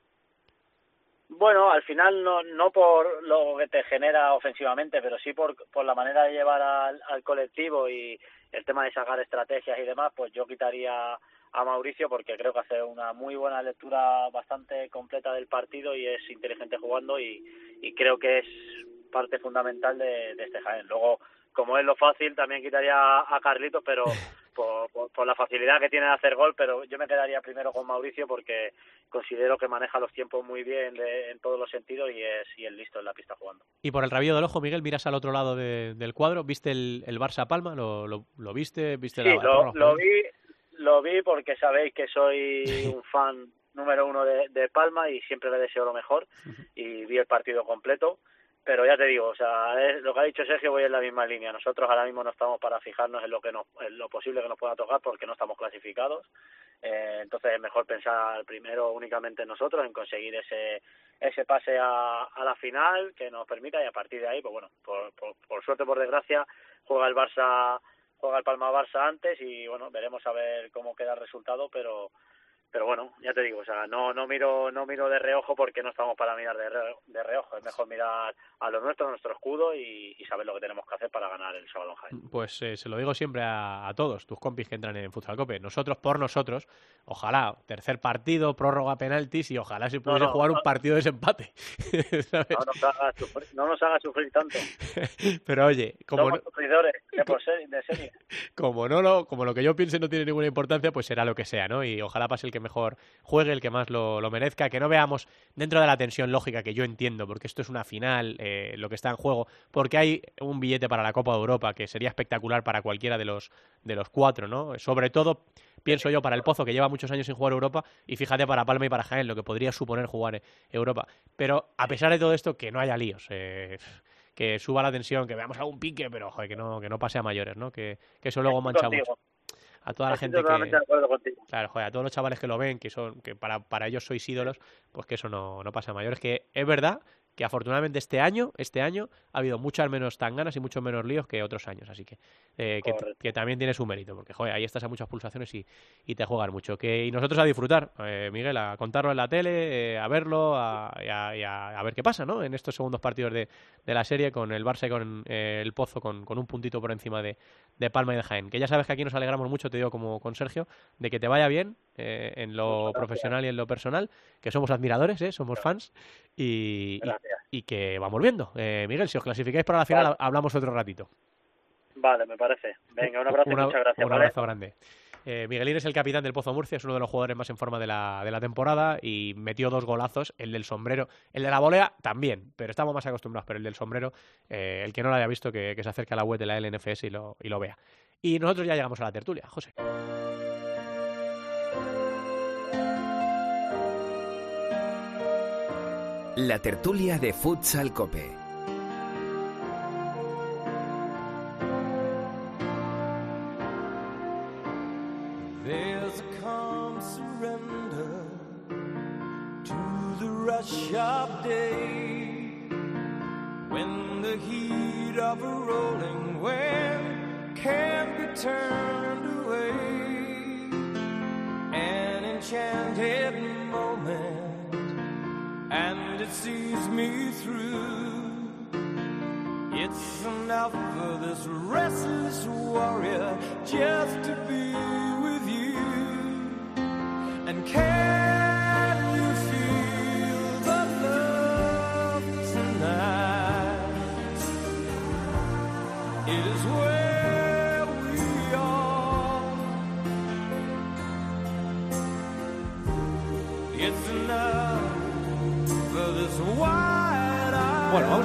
Bueno, al final no, no por lo que te genera ofensivamente, pero sí por, por la manera de llevar al, al colectivo y el tema de sacar estrategias y demás, pues yo quitaría a Mauricio porque creo que hace una muy buena lectura bastante completa del partido y es inteligente jugando y, y creo que es parte fundamental de, de este Jaén. Luego, como es lo fácil, también quitaría a Carlitos, pero por, por, por la facilidad que tiene de hacer gol, pero yo me quedaría primero con Mauricio porque considero que maneja los tiempos muy bien de- en todos los sentidos y es, y es listo en la pista jugando. Y por el rabillo del ojo, Miguel, miras al otro lado de- del cuadro, ¿viste el, el Barça Palma? ¿Lo, lo, lo viste? ¿Viste Sí, la lo, lo vi, lo vi porque sabéis que soy un fan número uno de, de Palma y siempre le deseo lo mejor y vi el partido completo. Pero ya te digo, o sea, es, lo que ha dicho Sergio voy en la misma línea. Nosotros ahora mismo no estamos para fijarnos en lo que nos, en lo posible que nos pueda tocar porque no estamos clasificados. Eh, entonces es mejor pensar primero únicamente en nosotros, en conseguir ese ese pase a, a la final que nos permita y a partir de ahí, pues bueno, por, por, por suerte, por desgracia, juega el Barça juega el Palma Barça antes y bueno veremos a ver cómo queda el resultado pero pero bueno ya te digo o sea no no miro no miro de reojo porque no estamos para mirar de, re- de reojo es mejor mirar a lo nuestro a nuestro escudo y, y saber lo que tenemos que hacer para ganar el sábado en Jaén Pues eh, se lo digo siempre a, a todos, tus compis que entran en Futsal Cope. Nosotros por nosotros, ojalá, tercer partido, prórroga, penaltis y ojalá se pudiese no, jugar un partido de desempate. ¿sabes? no nos haga sufrir, no nos haga sufrir tanto Pero oye, como somos no, sufridores de, por serie, de serie como no lo, como lo que yo piense no tiene ninguna importancia, pues será lo que sea, ¿no? Y ojalá pase el que mejor juegue, el que más lo, lo merezca, que no veamos dentro de la tensión lógica que yo entiendo, porque esto es una final, eh, lo que está en juego, porque hay un billete para la Copa de Europa que sería espectacular para cualquiera de los de los cuatro, ¿no? Sobre todo pienso yo para el Pozo que lleva muchos años sin jugar Europa y fíjate para Palma y para Jaén lo que podría suponer jugar eh, Europa. Pero a pesar de todo esto que no haya líos. eh, que suba la tensión, que veamos algún pique, pero joder, que no, que no pase a mayores, ¿no? Que, que eso luego mancha mucho. A toda la Estoy gente totalmente que, de acuerdo contigo Claro, joder, a todos los chavales que lo ven, que son, que para, para ellos sois ídolos, pues que eso no, no pasa a mayores. Que es verdad que afortunadamente este año, este año, ha habido muchas menos tanganas y muchos menos líos que otros años. Así que, eh, que, también tiene su mérito, porque joder, ahí estás a muchas pulsaciones y, y te juegan mucho. Que, y nosotros a disfrutar, eh, Miguel, a contarlo en la tele, eh, a verlo, a, y a, y a- a ver qué pasa, ¿no? En estos segundos partidos de, de la serie, con el Barça y con eh, el Pozo, con, con un puntito por encima de, de Palma y de Jaén. Que ya sabes que aquí nos alegramos mucho, te digo como con Sergio, de que te vaya bien eh, en lo profesional y en lo personal, que somos admiradores, ¿eh? somos fans y, y, que vamos viendo. Eh, Miguel, si os clasificáis para la final, Vale. hablamos otro ratito. vale me parece venga un abrazo y muchas gracias un ¿vale? abrazo grande. Eh, Miguelín es el capitán del Pozo Murcia, es uno de los jugadores más en forma de la, de la temporada y metió dos golazos, el del sombrero, el de la volea también, pero estamos más acostumbrados, pero el del sombrero, eh, el que no lo haya visto, que, que se acerque a la web de la LNFS y lo, y lo vea. Y nosotros ya llegamos a la tertulia, José. La tertulia de Futsal Cope. There's a calm surrender to the rush of day when the heat of a rolling wave can't be turned away. An enchanted and it sees me through. It's enough for this restless warrior just to be with you. And can you feel the love tonight? It is where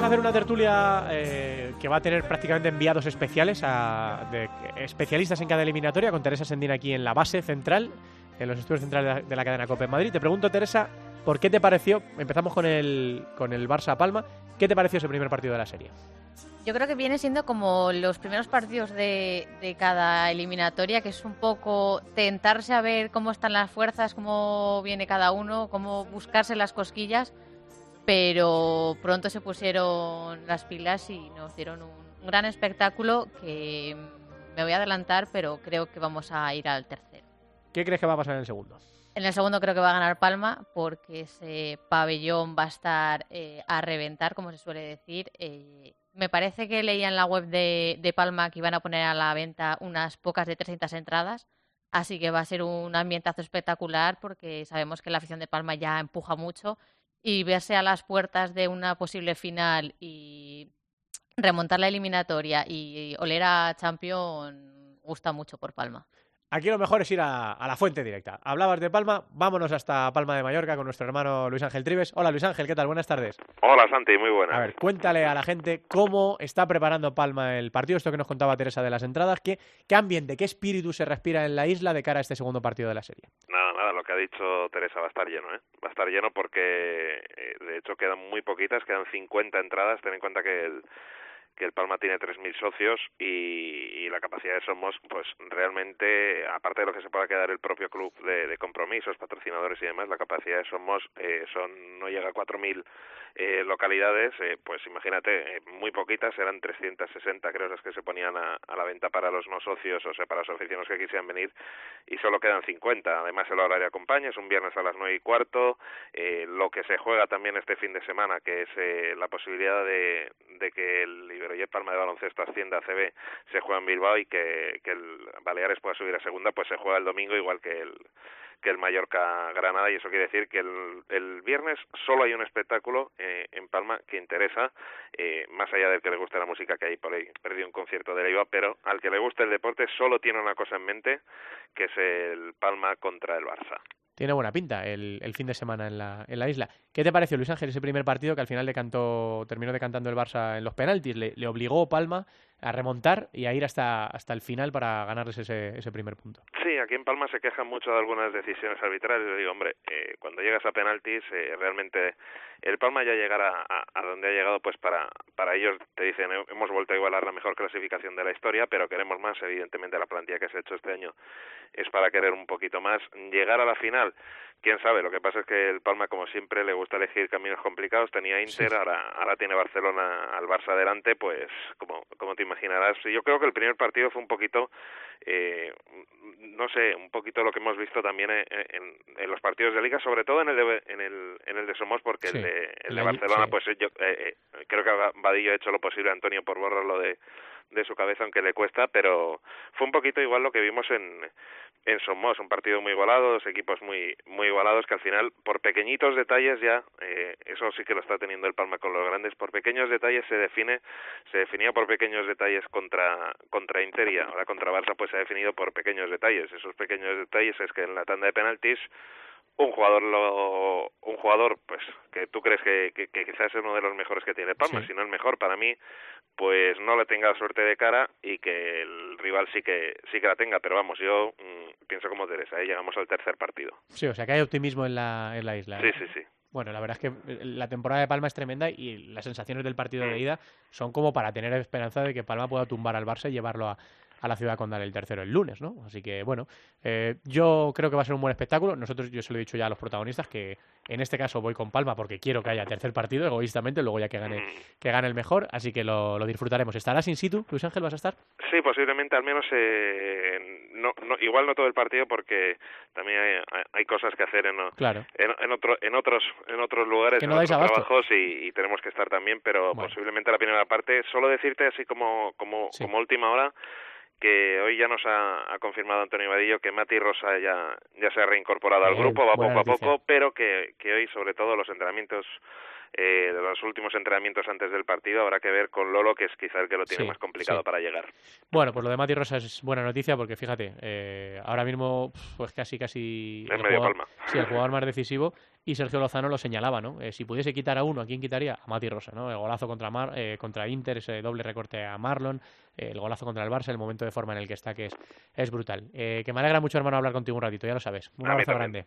a hacer una tertulia eh, que va a tener prácticamente enviados especiales a, de especialistas en cada eliminatoria con Teresa Sendina aquí en la base central, en los estudios centrales de la, de la cadena COPE en Madrid. Te pregunto, Teresa, ¿por qué te pareció? Empezamos con el, con el Barça Palma. ¿Qué te pareció ese primer partido de la serie? Yo creo que viene siendo como los primeros partidos de, de cada eliminatoria, que es un poco tentarse a ver cómo están las fuerzas, cómo viene cada uno, cómo buscarse las cosquillas, pero pronto se pusieron las pilas y nos dieron un, gran espectáculo que me voy a adelantar, pero creo que vamos a ir al tercero. ¿Qué crees que va a pasar en el segundo? En el segundo creo que va a ganar Palma porque ese pabellón va a estar eh, a reventar, como se suele decir. Eh, me parece que leía en la web de, de Palma que iban a poner a la venta unas pocas de 300 entradas, así que va a ser un ambientazo espectacular porque sabemos que la afición de Palma ya empuja mucho y verse a las puertas de una posible final y remontar la eliminatoria y oler a Champion gusta mucho por Palma. Aquí lo mejor es ir a, a, la fuente directa. Hablabas de Palma, vámonos hasta Palma de Mallorca con nuestro hermano Luis Ángel Tribes. Hola Luis Ángel, ¿qué tal? Buenas tardes. Hola Santi, muy buenas. A ver, cuéntale a la gente cómo está preparando Palma el partido, esto que nos contaba Teresa de las entradas, qué, qué ambiente, qué espíritu se respira en la isla de cara a este segundo partido de la serie. Nada, nada, lo que ha dicho Teresa va a estar lleno, ¿eh? Va a estar lleno porque eh, de hecho quedan muy poquitas, quedan 50 entradas, ten en cuenta que el que el Palma tiene 3.000 socios y, la capacidad de Somos, pues realmente, aparte de lo que se pueda quedar el propio club de, compromisos, patrocinadores y demás, la capacidad de Somos eh, son no llega a 4.000 eh, localidades, eh, pues imagínate, eh, muy poquitas, eran 360 creo las que se ponían a, a, la venta para los no socios, o sea, para los aficionados que quisieran venir, y solo quedan 50. Además, el horario acompaña, es un viernes a las 9 y cuarto, eh, lo que se juega también este fin de semana, que es eh, la posibilidad de, de que el Iberojet Palma de Baloncesto ascienda CB, se juega en Bilbao y que, que el Baleares pueda subir a segunda, pues se juega el domingo igual que el que el Mallorca Granada. Y eso quiere decir que el, el viernes solo hay un espectáculo eh, en Palma que interesa eh, más allá del que le guste la música que hay por ahí. Perdí un concierto de Leiva pero al que le guste el deporte solo tiene una cosa en mente que es el Palma contra el Barça tiene buena pinta el, el, fin de semana en la, en la isla. ¿Qué te pareció, Luis Ángel, ese primer partido que al final decantó, terminó decantando el Barça en los penaltis? Le, le, obligó Palma a remontar y a ir hasta, hasta el final para ganarles ese, ese primer punto. Sí, aquí en Palma se quejan mucho de algunas decisiones arbitrarias. Yo digo, hombre, eh, cuando llegas a penaltis, eh, realmente el Palma ya llegará a, a, donde ha llegado, pues para, para ellos te dicen, hemos vuelto a igualar la mejor clasificación de la historia, pero queremos más. Evidentemente la plantilla que se ha hecho este año es para querer un poquito más. Llegar a la final, quién sabe, lo que pasa es que el Palma, como siempre, le gusta elegir caminos complicados. Tenía Inter, sí. ahora, ahora tiene Barcelona al Barça adelante, pues como, como te imaginarás. Yo creo que el primer partido fue un poquito, eh, no sé, un poquito lo que hemos visto también en, en, en, los partidos de Liga, sobre todo en el de, en el, en el de Somos, porque sí. el de, el de Barcelona, sí. pues yo eh, creo que Vadillo ha hecho lo posible, Antonio, por borrarlo de de su cabeza aunque le cuesta pero fue un poquito igual lo que vimos en en Somos un partido muy igualado dos equipos muy muy igualados que al final por pequeñitos detalles ya eh, eso sí que lo está teniendo el Palma con los grandes por pequeños detalles se define se definía por pequeños detalles contra contra Inter ahora contra Barça pues se ha definido por pequeños detalles. Esos pequeños detalles es que en la tanda de penaltis un jugador lo, un jugador pues que tú crees que, que, que quizás es uno de los mejores que tiene Palma, sí. si no el mejor para mí, pues no le tenga suerte de cara y que el rival sí que sí que la tenga, pero vamos, yo mmm, pienso como Teresa, ¿eh? llegamos al tercer partido. Sí, o sea que hay optimismo en la, en la isla. Sí, sí, sí. Bueno, la verdad es que la temporada de Palma es tremenda y las sensaciones del partido de ida son como para tener esperanza de que Palma pueda tumbar al Barça y llevarlo a, a la ciudad condal el tercero el lunes, ¿no? Así que bueno, eh, yo creo que va a ser un buen espectáculo. Nosotros, yo se lo he dicho ya a los protagonistas que en este caso voy con Palma porque quiero que haya tercer partido egoístamente, luego ya que gane, que gane el mejor, así que lo, lo disfrutaremos. ¿Estarás in situ, Luis Ángel? ¿Vas a estar? Sí, posiblemente al menos, eh, no, no, igual no todo el partido porque también hay, hay- cosas que hacer en, Claro. en, en, otro, en otros en otros lugares, Que en no dais otros trabajos y, y tenemos que estar también, pero Bueno. posiblemente la primera parte. Solo decirte así como como, Sí. como última hora que hoy ya nos ha, ha confirmado Antonio Vadillo que Mati Rosa ya, ya se ha reincorporado al grupo, va poco a poco, pero que, que hoy sobre todo los entrenamientos eh, de los últimos entrenamientos antes del partido habrá que ver con Lolo, que es quizá el que lo tiene Sí, más complicado sí. para llegar. Bueno, pues lo de Mati Rosa es buena noticia porque fíjate, eh, ahora mismo pues casi casi Es el medio jugador, palma. sí, el jugador más decisivo y Sergio Lozano lo señalaba, ¿no? Eh, si pudiese quitar a uno, ¿a quién quitaría? A Mati Rosa, ¿no? El golazo contra Mar, eh, contra Inter, ese doble recorte a Marlon, eh, el golazo contra el Barça, el momento de forma en el que está que es, es brutal. Eh, que me alegra mucho, hermano, hablar contigo un ratito, ya lo sabes. Un A abrazo grande.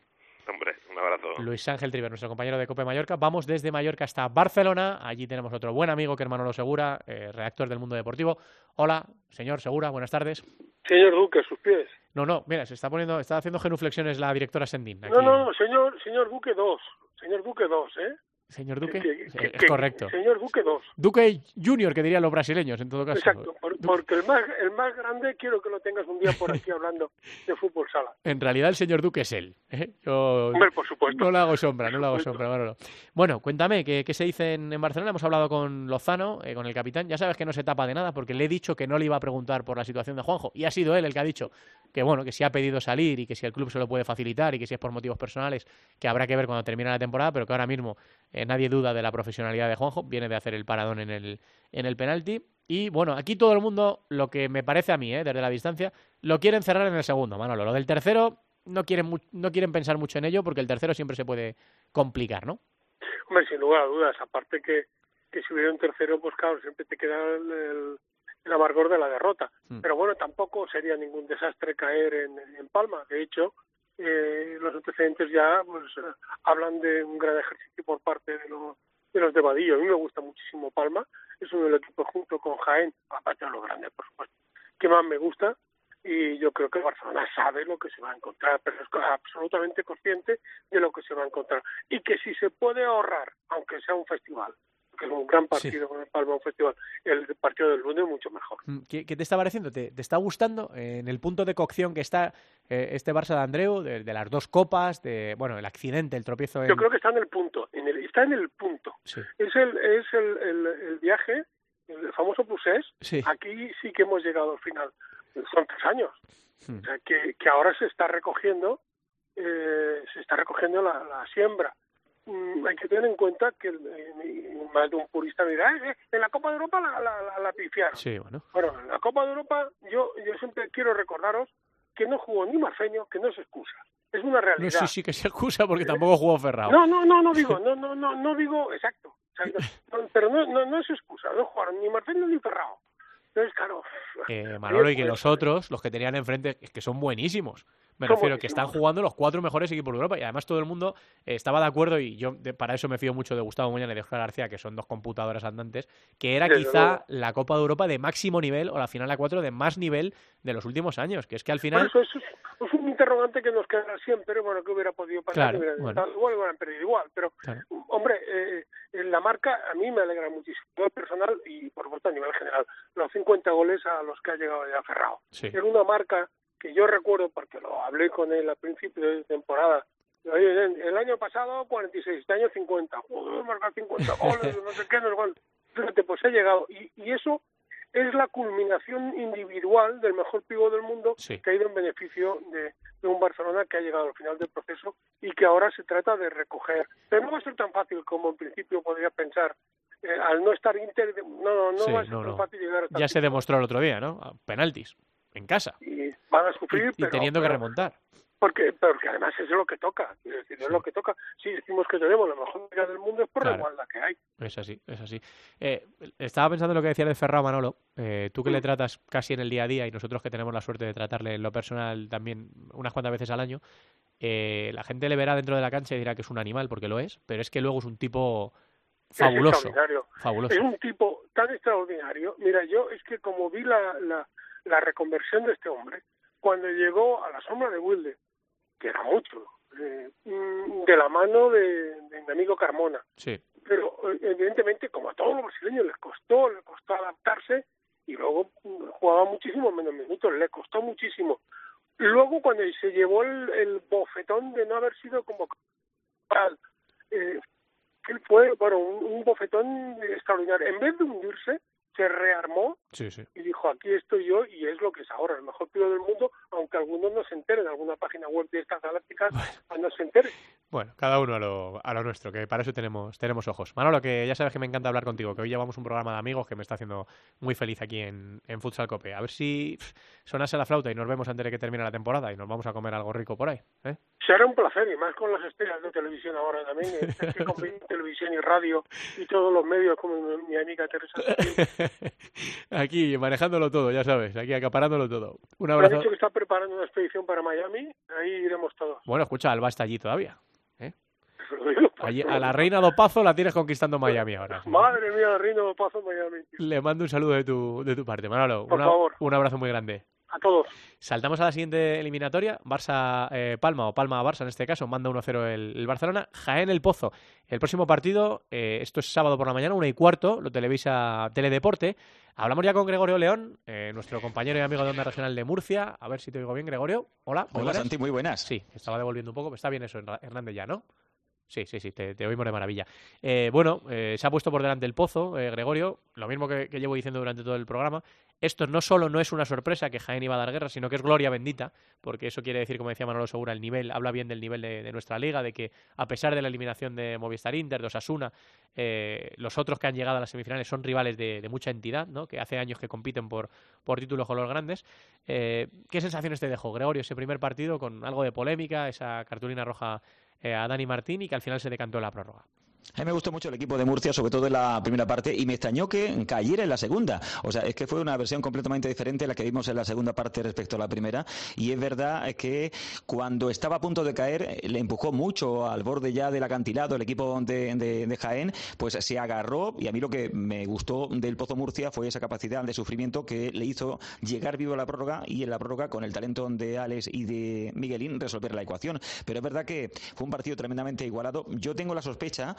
Luis Ángel Triver, nuestro compañero de Cope Mallorca. Vamos desde Mallorca hasta Barcelona. Allí tenemos otro buen amigo que hermano lo Segura, eh, redactor del Mundo Deportivo. Hola, señor Segura, buenas tardes. Señor Duque, a sus pies. No, no, mira, se está poniendo, está haciendo genuflexiones la directora Sendín. aquí. No, no, no, señor, señor Duque 2. Señor Duque 2, ¿eh? Señor Duque, Que- es correcto. Señor Duque 2. Duque Junior, que dirían los brasileños, en todo caso. Exacto, por- porque el más, el más grande quiero que lo tengas un día por aquí hablando de fútbol sala. En realidad el señor Duque es él. ¿eh? Yo Hombre, por supuesto. no le hago sombra, no le hago sombra, Manolo. Bueno, cuéntame, ¿qué, qué se dice en, en Barcelona? Hemos hablado con Lozano, eh, con el capitán. Ya sabes que no se tapa de nada porque le he dicho que no le iba a preguntar por la situación de Juanjo. Y ha sido él el que ha dicho que, bueno, que si ha pedido salir y que si el club se lo puede facilitar y que si es por motivos personales, que habrá que ver cuando termine la temporada, pero que ahora mismo eh, nadie duda de la profesionalidad de Juanjo. Viene de hacer el paradón en el, en el penalti. Y bueno, aquí todo el mundo, lo que me parece a mí, eh, desde la distancia, lo quieren cerrar en el segundo, Manolo. Lo del tercero no quieren, mu- no quieren pensar mucho en ello porque el tercero siempre se puede complicar, ¿no? Hombre, sin lugar a dudas. Aparte que, que si hubiera un tercero, pues claro, siempre te queda el amargor de la derrota. Mm. Pero bueno, tampoco sería ningún desastre caer en, en Palma. De hecho, eh, los antecedentes ya pues hablan de un gran ejercicio por parte de los de los de Vadillo. A mí me gusta muchísimo Palma. Es uno del equipo junto con Jaén, aparte de los grandes, por supuesto, que más me gusta. Y yo creo que Barcelona sabe lo que se va a encontrar, pero es absolutamente consciente de lo que se va a encontrar. Y que si se puede ahorrar, aunque sea un festival, que es un gran partido con el Palma, festival, el partido del lunes mucho mejor. Mm, ¿Qué, qué te está pareciendo? ¿Te, te está gustando eh, en el punto de cocción que está eh, este Barça de Andreu, de, de las dos copas, de bueno, el accidente, el tropiezo en... Yo creo que está en el punto, en el, está en el punto. Sí, Es el, es el, el, el viaje, el famoso Pusés, sí. aquí sí que hemos llegado al final. Son tres años. Mm. O sea, que, que ahora se está recogiendo, eh, se está recogiendo la, la siembra. Mm, hay que tener en cuenta que eh, más de un purista dirá, "Eh, eh, en la Copa de Europa la, la, la, la pifiaron. Sí, bueno. Bueno, en la Copa de Europa yo, yo siempre quiero recordaros que no jugó ni Marceño, que no es excusa. Es una No, realidad. sí, sí que se excusa porque tampoco jugó Ferrao. No, no, no, no digo, no, no, no, no digo exacto. exacto. No, pero no, no, no es excusa, no jugaron ni Marcelo ni Ferrao. Entonces, claro, Eh, Manolo, y que pues, los otros, los que tenían enfrente, es que son buenísimos. Me refiero que están jugando los cuatro mejores equipos de Europa y además todo el mundo eh, estaba de acuerdo y yo de- para eso me fío mucho de Gustavo Muñana y de Oscar García, que son dos computadoras andantes, que era quizá la Copa de Europa de máximo nivel o la final a cuatro de más nivel de los últimos años, que es que al final... eso es, es un interrogante que nos queda siempre, bueno, que hubiera podido pasar, Claro, hubiera bueno. igual, hubieran perdido igual, pero, Claro. hombre, eh, en la marca a mí me alegra muchísimo, personal y, por supuesto, a nivel general, los 50 goles a los que ha llegado ya Ferrao. Sí. Era una marca que yo recuerdo, porque lo hablé con él al principio de temporada, el año pasado 46, este año 50. Joder, marcar 50 goles, no sé qué, no sé cuánto. Fíjate, pues ha llegado. Y, y eso es la culminación individual del mejor pivo del mundo Sí. que ha ido en beneficio de, de un Barcelona que ha llegado al final del proceso y que ahora se trata de recoger. Pero no va a ser tan fácil como en principio podría pensar. Eh, al no estar Inter, no, no, no Sí, va a ser no, tan no. fácil llegar hasta Ya se demostró el otro día, ¿no? A Penaltis, en casa. y van a Y, sufrir, y pero, teniendo que remontar. porque, porque además es lo que toca, quiero decir, es lo que toca. Si decimos que tenemos la mejor liga del mundo es por Claro. la igualdad que hay. Es así, es así. Eh, estaba pensando en lo que decía de Ferrao Manolo. Eh, tú que le tratas casi en el día a día y nosotros que tenemos la suerte de tratarle en lo personal también unas cuantas veces al año, eh, la gente le verá dentro de la cancha y dirá que es un animal, porque lo es, pero es que luego es un tipo Es fabuloso. Fabuloso. Es un tipo tan extraordinario. Mira, yo es que como vi la, la, la reconversión de este hombre cuando llegó a la sombra de Wilde, que era mucho, eh, mm, de la mano de, de mi amigo Carmona. Sí. Pero evidentemente, como a todos los brasileños les costó, les costó adaptarse y luego mm, jugaba muchísimo menos minutos, le costó muchísimo. Luego, cuando se llevó el, el bofetón de no haber sido convocado, eh, él fue, bueno, un, un bofetón extraordinario. En vez de hundirse, se rearmó Sí, sí. y dijo, aquí estoy yo y es lo que es ahora, el mejor piloto del mundo, aunque algunos no se enteren, alguna página web de estas galácticas no se enteren. Bueno, cada uno a lo, a lo nuestro, que para eso tenemos, tenemos ojos. Manolo, que ya sabes que me encanta hablar contigo, que hoy llevamos un programa de amigos que me está haciendo muy feliz aquí en, en Futsal Cope. A ver si pff, sonase la flauta y nos vemos antes de que termine la temporada y nos vamos a comer algo rico por ahí. ¿eh? Será un placer, y más con las estrellas de televisión ahora también, es que televisión y radio y todos los medios, como mi, mi amiga Teresa. aquí, manejándolo todo, ya sabes, aquí acaparándolo todo. Un Me abrazo. dicho que está preparando una expedición para Miami, ahí iremos todos. Bueno, escucha, Alba está allí todavía. ¿eh? Allí- a la reina do Pazo la tienes conquistando Miami ahora. Madre mía, Reino Paso Miami. tío. Le mando un saludo de tu, de tu parte, Manolo. Por favor. Un abrazo muy grande. A todos. Saltamos a la siguiente eliminatoria. Barça-Palma o Palma-Barça en este caso. Manda 1-0 el, el Barcelona. Jaén el Pozo. El próximo partido, eh, esto es sábado por la mañana, una y cuarto. Lo televisa Teledeporte. Hablamos ya con Gregorio León, eh, nuestro compañero y amigo de Onda Regional de Murcia. A ver si te oigo bien, Gregorio. Hola. muy Hola buenas. Santi, muy buenas. Sí, estaba devolviendo un poco. pero Está bien eso, Hernández ya, ¿no? Sí, sí, sí, te, oímos de maravilla. Eh, bueno, eh, se ha puesto por delante el pozo, eh, Gregorio, lo mismo que, llevo diciendo durante todo el programa. Esto no solo no es una sorpresa que Jaén iba a dar guerra, sino que es gloria bendita, porque eso quiere decir, como decía Manolo Segura, el nivel, habla bien del nivel de, nuestra liga, de que a pesar de la eliminación de Movistar Inter, de Osasuna, eh, los otros que han llegado a las semifinales son rivales de, de mucha entidad, ¿no? que hace años que compiten por, por títulos con los grandes. Eh, ¿Qué sensaciones te dejó, Gregorio, ese primer partido con algo de polémica, esa cartulina roja a Dani Martín y que al final se decantó la prórroga? A mí me gustó mucho el equipo de Murcia, sobre todo en la primera parte, y me extrañó que cayera en la segunda. O sea, es que fue una versión completamente diferente a la que vimos en la segunda parte respecto a la primera. Y es verdad que cuando estaba a punto de caer, le empujó mucho al borde ya del acantilado el equipo de, de- de Jaén, pues se agarró. Y a mí lo que me gustó del Pozo Murcia fue esa capacidad de sufrimiento que le hizo llegar vivo a la prórroga y en la prórroga, con el talento de Alex y de Miguelín, resolver la ecuación. Pero es verdad que fue un partido tremendamente igualado. Yo tengo la sospecha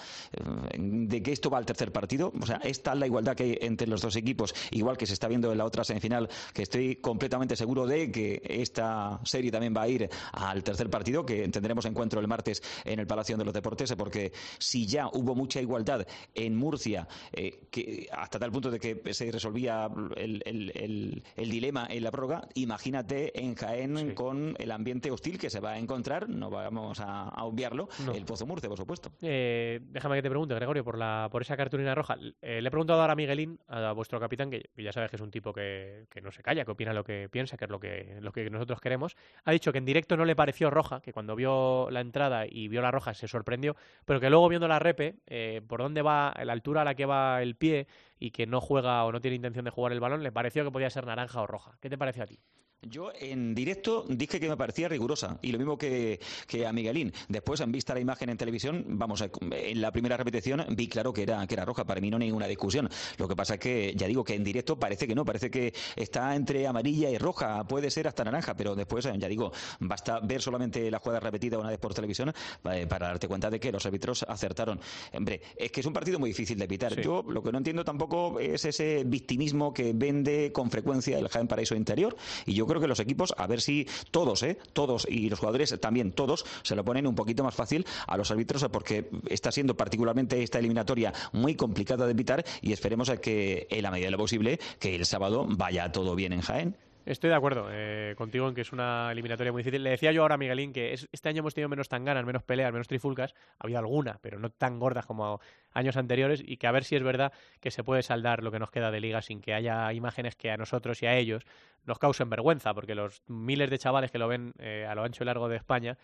de que esto va al tercer partido. O sea, es tal la igualdad que hay entre los dos equipos, igual que se está viendo en la otra semifinal, que estoy completamente seguro de que esta serie también va a ir al tercer partido, que tendremos encuentro el martes en el Palacio de los Deportes, porque si ya hubo mucha igualdad en Murcia, eh, que hasta tal punto de que se resolvía el, el- el- el dilema en la prórroga, imagínate en Jaén Sí. con el ambiente hostil que se va a encontrar, no vamos a, a obviarlo, No. el Pozo Murcia, por supuesto. Eh, déjame que te pregunte, Gregorio, por, la, por esa cartulina roja. Eh, le he preguntado ahora a Miguelín, a vuestro capitán, que, ya sabes que es un tipo que, que no se calla, que opina lo que piensa, que es lo que, lo que nosotros queremos. Ha dicho que en directo no le pareció roja, que cuando vio la entrada y vio la roja se sorprendió, pero que luego viendo la repe, eh, por dónde va, la altura a la que va el pie y que no juega o no tiene intención de jugar el balón, le pareció que podía ser naranja o roja. ¿Qué te pareció a ti? Yo en directo dije que me parecía rigurosa y lo mismo que, que a Miguelín. Después, en vista la imagen en televisión, vamos, a- en la primera repetición vi claro que era, que era roja. Para mí no hay ninguna discusión. Lo que pasa es que, ya digo, que en directo parece que no, parece que está entre amarilla y roja, puede ser hasta naranja, pero después, eh, ya digo, basta ver solamente la jugada repetida una vez por televisión eh, para darte cuenta de que los árbitros acertaron. Hombre, es que es un partido muy difícil de evitar. Sí. Yo lo que no entiendo tampoco es ese victimismo que vende con frecuencia el Jaén Paraíso Interior. Y yo creo que los equipos, a ver si todos, ¿eh? todos, y los jugadores también todos, se lo ponen un poquito más fácil a los árbitros porque está siendo particularmente esta eliminatoria muy complicada de evitar y esperemos a que, en la medida de lo posible, que el sábado vaya todo bien en Jaén. Estoy de acuerdo eh, contigo en que es una eliminatoria muy difícil. Le decía yo ahora a Miguelín que es- este año hemos tenido menos tanganas, menos peleas, menos trifulcas. Ha habido alguna, pero no tan gordas como años anteriores. Y que a ver si es verdad que se puede saldar lo que nos queda de liga sin que haya imágenes que a nosotros y a ellos nos causen vergüenza. Porque los miles de chavales que lo ven eh, a lo ancho y largo de España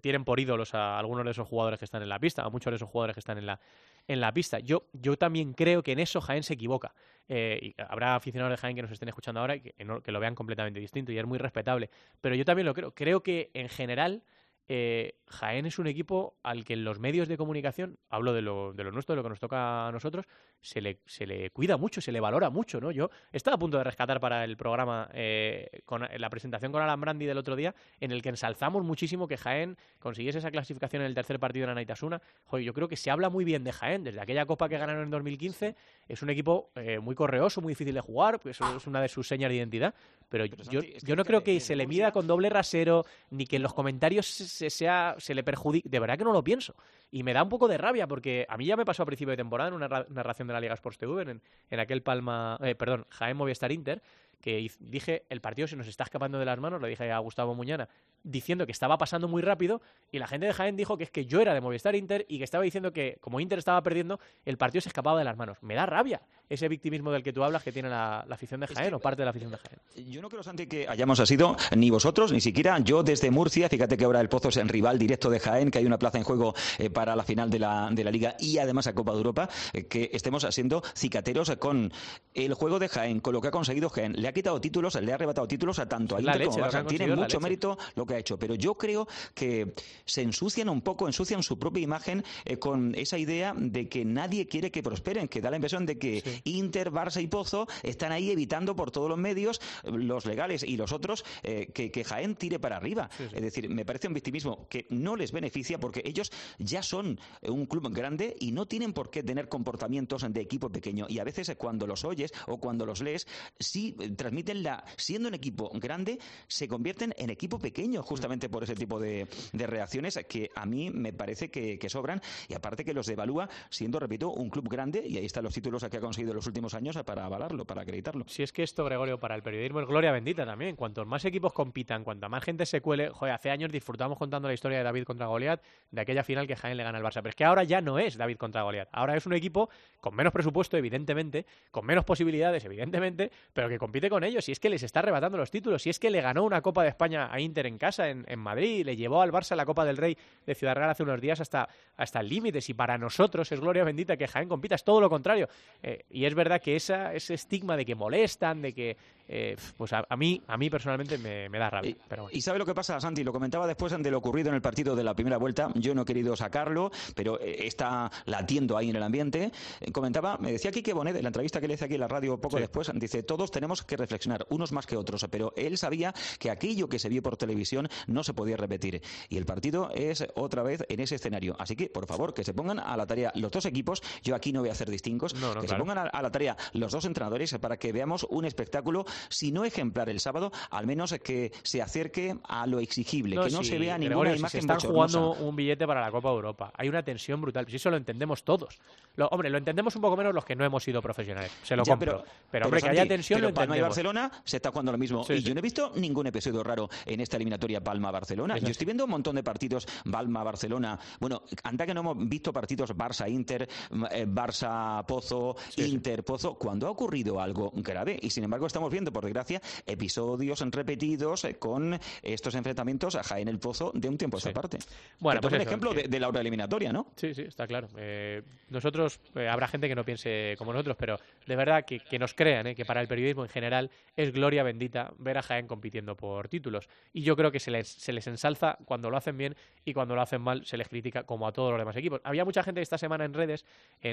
tienen por ídolos a algunos de esos jugadores que están en la pista, a muchos de esos jugadores que están en la, en la pista. Yo, yo también creo que en eso Jaén se equivoca. Eh, y habrá aficionados de Jaén que nos estén escuchando ahora y que, que lo vean completamente distinto y es muy respetable. Pero yo también lo creo. Creo que en general eh, Jaén es un equipo al que en los medios de comunicación, hablo de lo, de lo nuestro, de lo que nos toca a nosotros, se le, se le cuida mucho, se le valora mucho, ¿no? Yo estaba a punto de rescatar para el programa eh, con la presentación con Alan Brandi del otro día, en el que ensalzamos muchísimo que Jaén consiguiese esa clasificación en el tercer partido en Anaitasuna. Joder, yo creo que se habla muy bien de Jaén, desde aquella copa que ganaron en 2015, es un equipo eh, muy correoso, muy difícil de jugar, pues eso es una de sus señas de identidad, pero, Pero, yo, Santi, es que yo no creo que en se le mida con doble rasero, ni que en los comentarios se, sea, se le perjudique. De verdad que no lo pienso. Y me da un poco de rabia porque a mí ya me pasó a principio de temporada en una ra- narración de la Liga Sports TV, en, en aquel Palma, eh, perdón, Jaén Movistar Inter, que dije, el partido se nos está escapando de las manos, le dije a Gustavo Muñana, diciendo que estaba pasando muy rápido, y la gente de Jaén dijo que es que yo era de Movistar Inter y que estaba diciendo que como Inter estaba perdiendo, el partido se escapaba de las manos. Me da rabia ese victimismo del que tú hablas que tiene la, la afición de Es Jaén que- o parte de la afición de Jaén. Yo no creo, Santi, que hayamos sido ni vosotros, ni siquiera yo desde Murcia. Fíjate que ahora el Pozo es en rival directo de Jaén, que hay una plaza en juego eh, para la final de la, de la Liga y además a Copa de Europa, eh, que estemos siendo cicateros con el juego de Jaén, con lo que ha conseguido Jaén. Le ha quitado títulos, le ha arrebatado títulos a tanto a Inter leche, como a Barça. Tiene mucho mérito lo que ha hecho, pero yo creo que se ensucian un poco, ensucian su propia imagen eh, con esa idea de que nadie quiere que prosperen, que da la impresión de que Sí. Inter, Barça y Pozo están ahí evitando por todos los medios, eh, los legales y los otros, eh, que, que Jaén tire para arriba. Sí, sí. Es decir, me parece un victimismo que no les beneficia porque ellos ya son un club grande y no tienen por qué tener comportamientos de equipo pequeño. Y a veces cuando los oyes o cuando los lees, sí transmiten la. Siendo un equipo grande, se convierten en equipo pequeño justamente por ese tipo de, de reacciones que a mí me parece que, que sobran y aparte que los devalúa siendo, repito, un club grande y ahí están los títulos que ha conseguido en los últimos años para avalarlo, para acreditarlo. Si es que esto, Gregorio, para el periodismo es gloria bendita también. Cuantos más equipos compitan, cuanta más gente se cuele. Joder, hace años disfrutamos contando la historia de David contra Goliat, de aquella final que Jaén le gana al Barça. Pero es que ahora ya no es David contra Goliat. Ahora es un equipo con menos presupuesto, evidentemente, con menos posibilidades, evidentemente, pero que compite con ellos. Y es que les está arrebatando los títulos. Si es que le ganó una Copa de España a Inter en casa, en, Madrid, le llevó al Barça la Copa del Rey de Ciudad Real hace unos días hasta, hasta el límite. Si para nosotros es gloria bendita que Jaén compita, es todo lo contrario. Eh, y es verdad que ese estigma de que molestan, de que eh, pues a, a mí a mí personalmente me, me da rabia. Y- Pero bueno. Y sabe lo que pasa, Santi, lo comentaba después de lo ocurrido en el partido de la primera vuelta. Yo no he querido sacarlo, pero eh, está latiendo ahí en el ambiente. Eh, Comentaba, me decía Quique Bonet, en la entrevista que le hice aquí en la radio poco Sí. después, dice, todos tenemos que reflexionar, unos más que otros, pero él sabía que aquello que se vio por televisión no se podía repetir. Y el partido es otra vez en ese escenario. Así que, por favor, que se pongan a la tarea los dos equipos. Yo aquí no voy a hacer distingos. No, no, que claro. se pongan a, a la tarea los dos entrenadores para que veamos un espectáculo, si no ejemplar el sábado, al menos que se acerque a lo exigible, que no sí, se vea ninguna Gregorio, si imagen se están jugando un billete para la Copa Europa. Hay una tensión brutal. Si eso lo entendemos todos. Lo- hombre, lo entendemos un poco menos los que no hemos sido profesionales. Se lo Ya, compro. Pero, hombre, que haya tensión pero lo Palma y. Barcelona se está jugando lo mismo. Sí, y sí. yo no he visto ningún episodio raro en esta eliminatoria Palma-Barcelona. Yo estoy viendo un montón de partidos Palma-Barcelona. Bueno, anda que no hemos visto partidos Barça-Inter, eh, Barça-Pozo. Inter-Pozo, cuando ha ocurrido algo grave. Y sin embargo estamos viendo, por desgracia, episodios repetidos eh, con estos enfrentamientos a Jaén el Pozo de un tiempo a esa Sí. parte. Bueno, Que pues es un eso, ejemplo que- de, de la hora eliminatoria, ¿no? Sí, sí, está claro. Eh, nosotros, eh, habrá gente que no piense como nosotros, pero de verdad que, que nos crean, eh, que para el periodismo en general es gloria bendita ver a Jaén compitiendo por títulos. Y yo creo que se les, se les ensalza cuando lo hacen bien y cuando lo hacen mal se les critica como a todos los demás equipos. Había mucha gente esta semana en redes,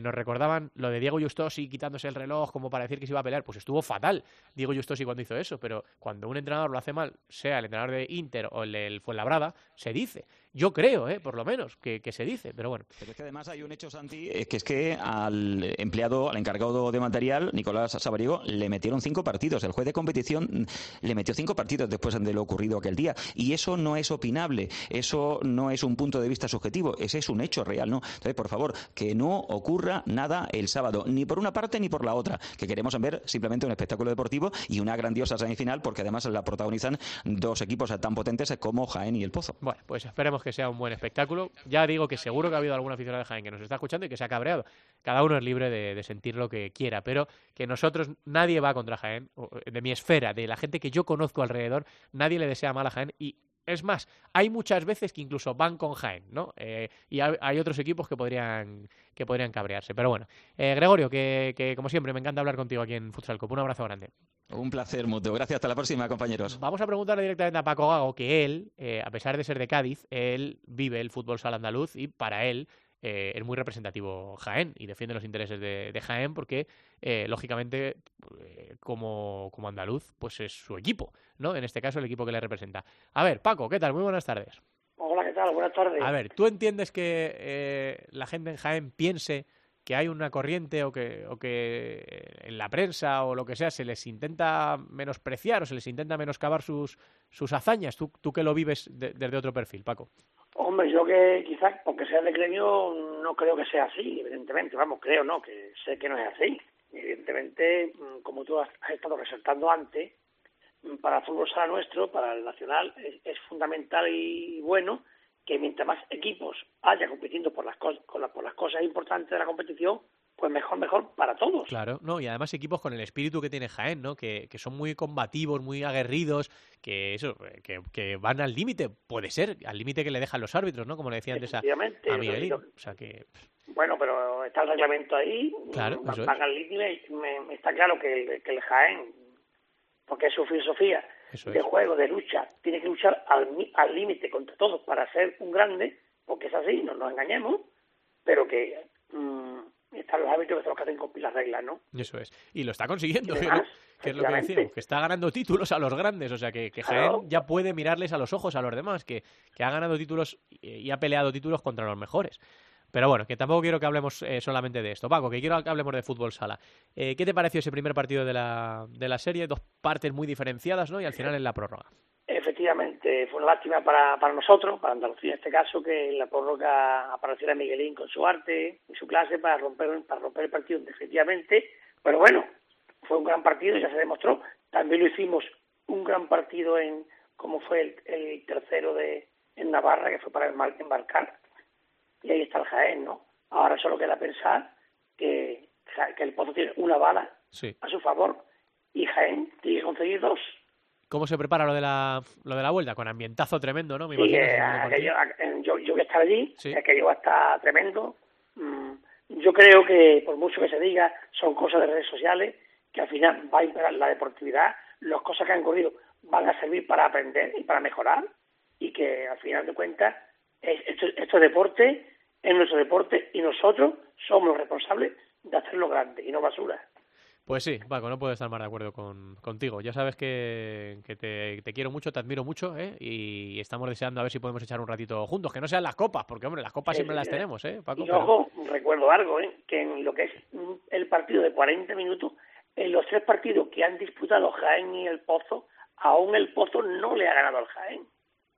nos recordaban lo de Diego Justosi quitándose el reloj como para decir que se iba a pelear. Pues estuvo fatal Diego Justosi cuando hizo eso, pero cuando un entrenador lo hace mal, sea el entrenador de Inter o el del Fuenlabrada, se dice. Yo creo, eh, por lo menos, que, que se dice, pero bueno. Pero es que además hay un hecho, Santi, que es que al empleado, al encargado de material, Nicolás Sabariego, le metieron cinco partidos. El juez de competición le metió cinco partidos después de lo ocurrido aquel día. Y eso no es opinable, eso no es un punto de vista subjetivo, ese es un hecho real, ¿no? Entonces, por favor, que no ocurra nada el sábado, ni por una parte ni por la otra, que queremos ver simplemente un espectáculo deportivo y una grandiosa semifinal, porque además la protagonizan dos equipos tan potentes como Jaén y el Pozo. Bueno, pues esperemos que sea un buen espectáculo. Ya digo que seguro que ha habido algún aficionado de Jaén que nos está escuchando y que se ha cabreado. Cada uno es libre de, de sentir lo que quiera, pero que nosotros, nadie va contra Jaén, de mi esfera, de la gente que yo conozco alrededor, nadie le desea mal a Jaén y es más, hay muchas veces que incluso van con Jaén, ¿no? Eh, y hay, otros equipos que podrían, que podrían cabrearse. Pero bueno, eh, Gregorio, que, que como siempre me encanta hablar contigo aquí en Futsal Cup. Un abrazo grande. Un placer mutuo. Gracias. Hasta la próxima, compañeros. Vamos a preguntarle directamente a Paco Gago que él, eh, a pesar de ser de Cádiz, él vive el fútbol sala andaluz y para él eh, es muy representativo Jaén y defiende los intereses de, de Jaén porque, eh, lógicamente, eh, como, como andaluz, pues es su equipo, ¿no? En este caso, el equipo que le representa. A ver, Paco, ¿qué tal? Muy buenas tardes. Hola, ¿qué tal? Buenas tardes. A ver, ¿tú entiendes que eh, la gente en Jaén piense que hay una corriente o que, o que en la prensa o lo que sea se les intenta menospreciar o se les intenta menoscabar sus, sus hazañas? ¿Tú, tú que lo vives de- desde otro perfil, Paco? Hombre, yo que quizás, porque sea de gremio, no creo que sea así, evidentemente. Vamos, creo, no, que sé que no es así. Evidentemente, mm, como tú has estado resaltando antes, mm, para el fútbol sala nuestro, para el nacional, es, es fundamental y bueno que mientras más equipos haya compitiendo por las, cos- con la- por las cosas importantes de la competición, pues mejor, mejor para todos. Claro, no, y además equipos con el espíritu que tiene Jaén, ¿no? Que, que son muy combativos, muy aguerridos, que eso, que, que van al límite, puede ser, al límite que le dejan los árbitros, ¿no? Como le decía antes a, a Miguelín. O sea que, Bueno, pero está el reglamento ahí, Claro, eso es. van al límite, me- me está claro que, el- que el Jaén, porque es su filosofía eso de es. juego, de lucha, tiene que luchar al mi- al límite contra todos para ser un grande, porque es así, no nos engañemos, pero que mm, están los árbitros que son los que hacen cumplir las reglas, ¿no? Eso es. Y lo está consiguiendo, Y que, es lo que decimos, que está ganando títulos a los grandes. O sea, que, que Jaén ya puede mirarles a los ojos a los demás, que, que ha ganado títulos y, y ha peleado títulos contra los mejores. Pero bueno, que tampoco quiero que hablemos eh, solamente de esto. Paco, que quiero que hablemos de fútbol sala. Eh, ¿Qué te pareció ese primer partido de la, de la serie? Dos partes muy diferenciadas, ¿no? Y al final en la prórroga. Efectivamente, fue una lástima para, para nosotros, para Andalucía en este caso, que en la prórroga apareciera Miguelín con su arte y su clase para romper, para romper el partido definitivamente. Pero bueno, fue un gran partido, ya se demostró. También lo hicimos un gran partido en, como fue el, el tercero de en Navarra, que fue para embar- embarcar. Y ahí está el Jaén, ¿no? Ahora solo queda pensar que, que el Pozo tiene una bala Sí. a su favor y Jaén tiene que conseguir dos. ¿Cómo se prepara lo de la, lo de la vuelta? Con ambientazo tremendo, ¿no? Me Sí, imagino, eh, aquello- a- yo, yo voy a estar allí, Sí. aquello va a estar tremendo. Mm, Yo creo que, por mucho que se diga, son cosas de redes sociales, que al final va a imperar la deportividad, las cosas que han ocurrido van a servir para aprender y para mejorar, y que al final de cuentas, es- esto, esto es deporte, es nuestro deporte, y nosotros somos los responsables de hacerlo grande y no basura. Pues sí, Paco, no puedo estar más de acuerdo con, contigo. Ya sabes que, que te, te quiero mucho, te admiro mucho, ¿eh? Y estamos deseando a ver si podemos echar un ratito juntos. Que no sean las copas, porque, hombre, las copas Sí, siempre las sí. tenemos, ¿eh, Paco? Y Pero- ojo, recuerdo algo, ¿eh? que en lo que es el partido de 40 minutos, en los tres partidos que han disputado Jaén y el Pozo, aún el Pozo no le ha ganado al Jaén.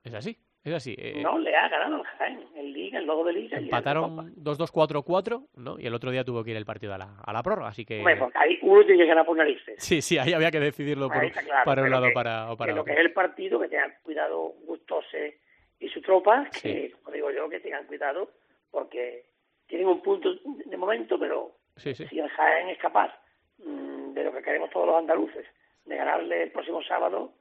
Es así, es así. eh, No le ha ganado al Jaén. En Liga, el logo de Liga. empataron 2-2-4-4, ¿no? Y el otro día tuvo que ir el partido a la, a la prórroga, así que... Hombre, porque ahí uno tiene que ganar por narices. Sí, sí, ahí había que decidirlo por, claro, para un lado que- para, o para que lo que otro. es el partido, que tengan cuidado Gustose y su tropa, que, Sí. como digo yo, que tengan cuidado, porque tienen un punto de momento, pero Sí, sí. si el Jaén es capaz mm, de lo que queremos todos los andaluces, de ganarle el próximo sábado,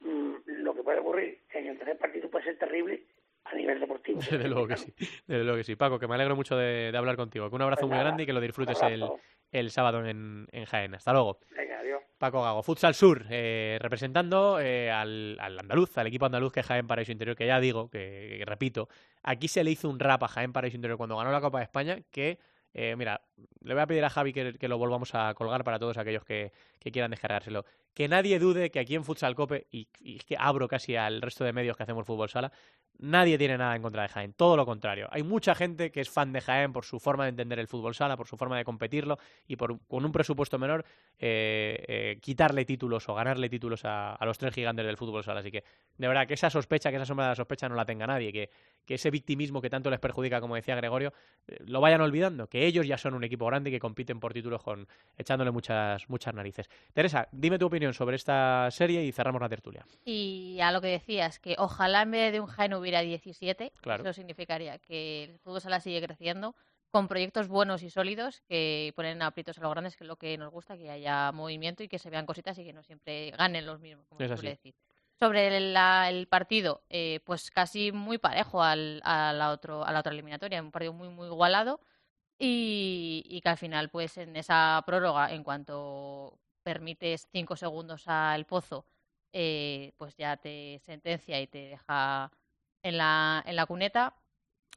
mm, lo que puede ocurrir en el tercer partido puede ser terrible a nivel deportivo. Desde luego que sí, desde luego que sí. Paco, que me alegro mucho de, de hablar contigo. Que un abrazo Pues muy grande y que lo disfrutes el, el sábado en, en Jaén. Hasta luego. Venga, adiós. Paco Gago, Futsal Sur, eh, representando eh, al, al andaluz, al equipo andaluz que es Jaén Paraíso Interior, que ya digo, que, que repito, aquí se le hizo un rap a Jaén Paraíso Interior cuando ganó la Copa de España, que, eh, mira, le voy a pedir a Javi que, que lo volvamos a colgar para todos aquellos que, que quieran descargárselo. Que nadie dude que aquí en Futsal Cope, y, y es que abro casi al resto de medios que hacemos fútbol sala, nadie tiene nada en contra de Jaén, todo lo contrario. Hay mucha gente que es fan de Jaén por su forma de entender el fútbol sala, por su forma de competirlo y por con un presupuesto menor eh, eh, quitarle títulos o ganarle títulos a, los tres gigantes del fútbol sala. Así que, de verdad, que esa sospecha, que esa sombra de la sospecha no la tenga nadie, que, que ese victimismo que tanto les perjudica, como decía Gregorio, eh, lo vayan olvidando, que ellos ya son un equipo grande y que compiten por títulos con echándole muchas, muchas narices. Teresa, dime tu opinión sobre esta serie y cerramos la tertulia. Y a lo que decías, que ojalá en vez de un Jaén hubiera 17, Claro. eso significaría que el fútbol sala sigue creciendo con proyectos buenos y sólidos que ponen aprietos a los grandes, que es lo que nos gusta, que haya movimiento y que se vean cositas y que no siempre ganen los mismos, como se decir. Sobre la- el partido, eh, pues casi muy parejo al, a, la otro, a la otra eliminatoria, un partido muy, muy igualado y, y que al final, pues en esa prórroga, en cuanto permites cinco segundos al pozo, eh, pues ya te sentencia y te deja en la, en la cuneta.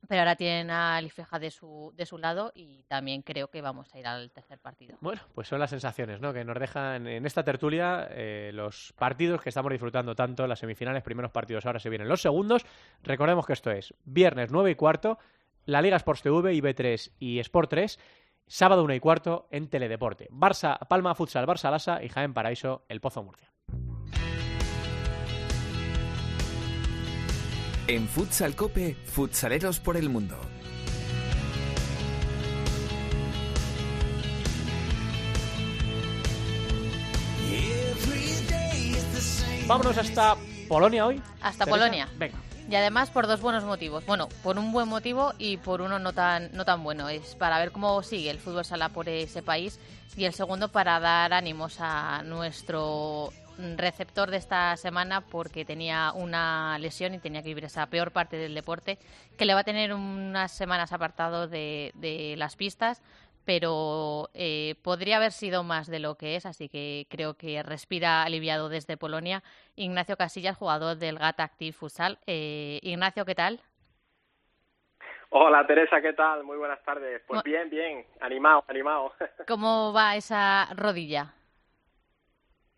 Pero ahora tienen a Lifeja de su, de su lado y también creo que vamos a ir al tercer partido. Bueno, pues son las sensaciones ¿no? que nos dejan en esta tertulia eh, los partidos que estamos disfrutando tanto, las semifinales, primeros partidos, ahora se vienen los segundos. Recordemos que esto es viernes 9 y cuarto, la Liga Sports TV, IB3 y Sport 3, sábado 1 y cuarto en Teledeporte. Barça, Palma Futsal, Barça Lasa y Jaén Paraíso, El Pozo Murcia. En Futsal Cope, futsaleros por el mundo. Vámonos hasta Polonia hoy. Hasta Teresa. Polonia. Venga. Y además por dos buenos motivos. Bueno, por un buen motivo y por uno no tan, no tan bueno. Es para ver cómo sigue el fútbol sala por ese país. Y el segundo para dar ánimos a nuestro receptor de esta semana porque tenía una lesión y tenía que vivir esa peor parte del deporte que le va a tener unas semanas apartado de, de las pistas pero eh, podría haber sido más de lo que es, así que creo que respira aliviado desde Polonia. Ignacio Casillas, jugador del GAT Active Futsal. Eh, Ignacio, ¿qué tal? Hola Teresa, ¿qué tal? Muy buenas tardes. Pues bien, bien, animado, animado. ¿Cómo va esa rodilla?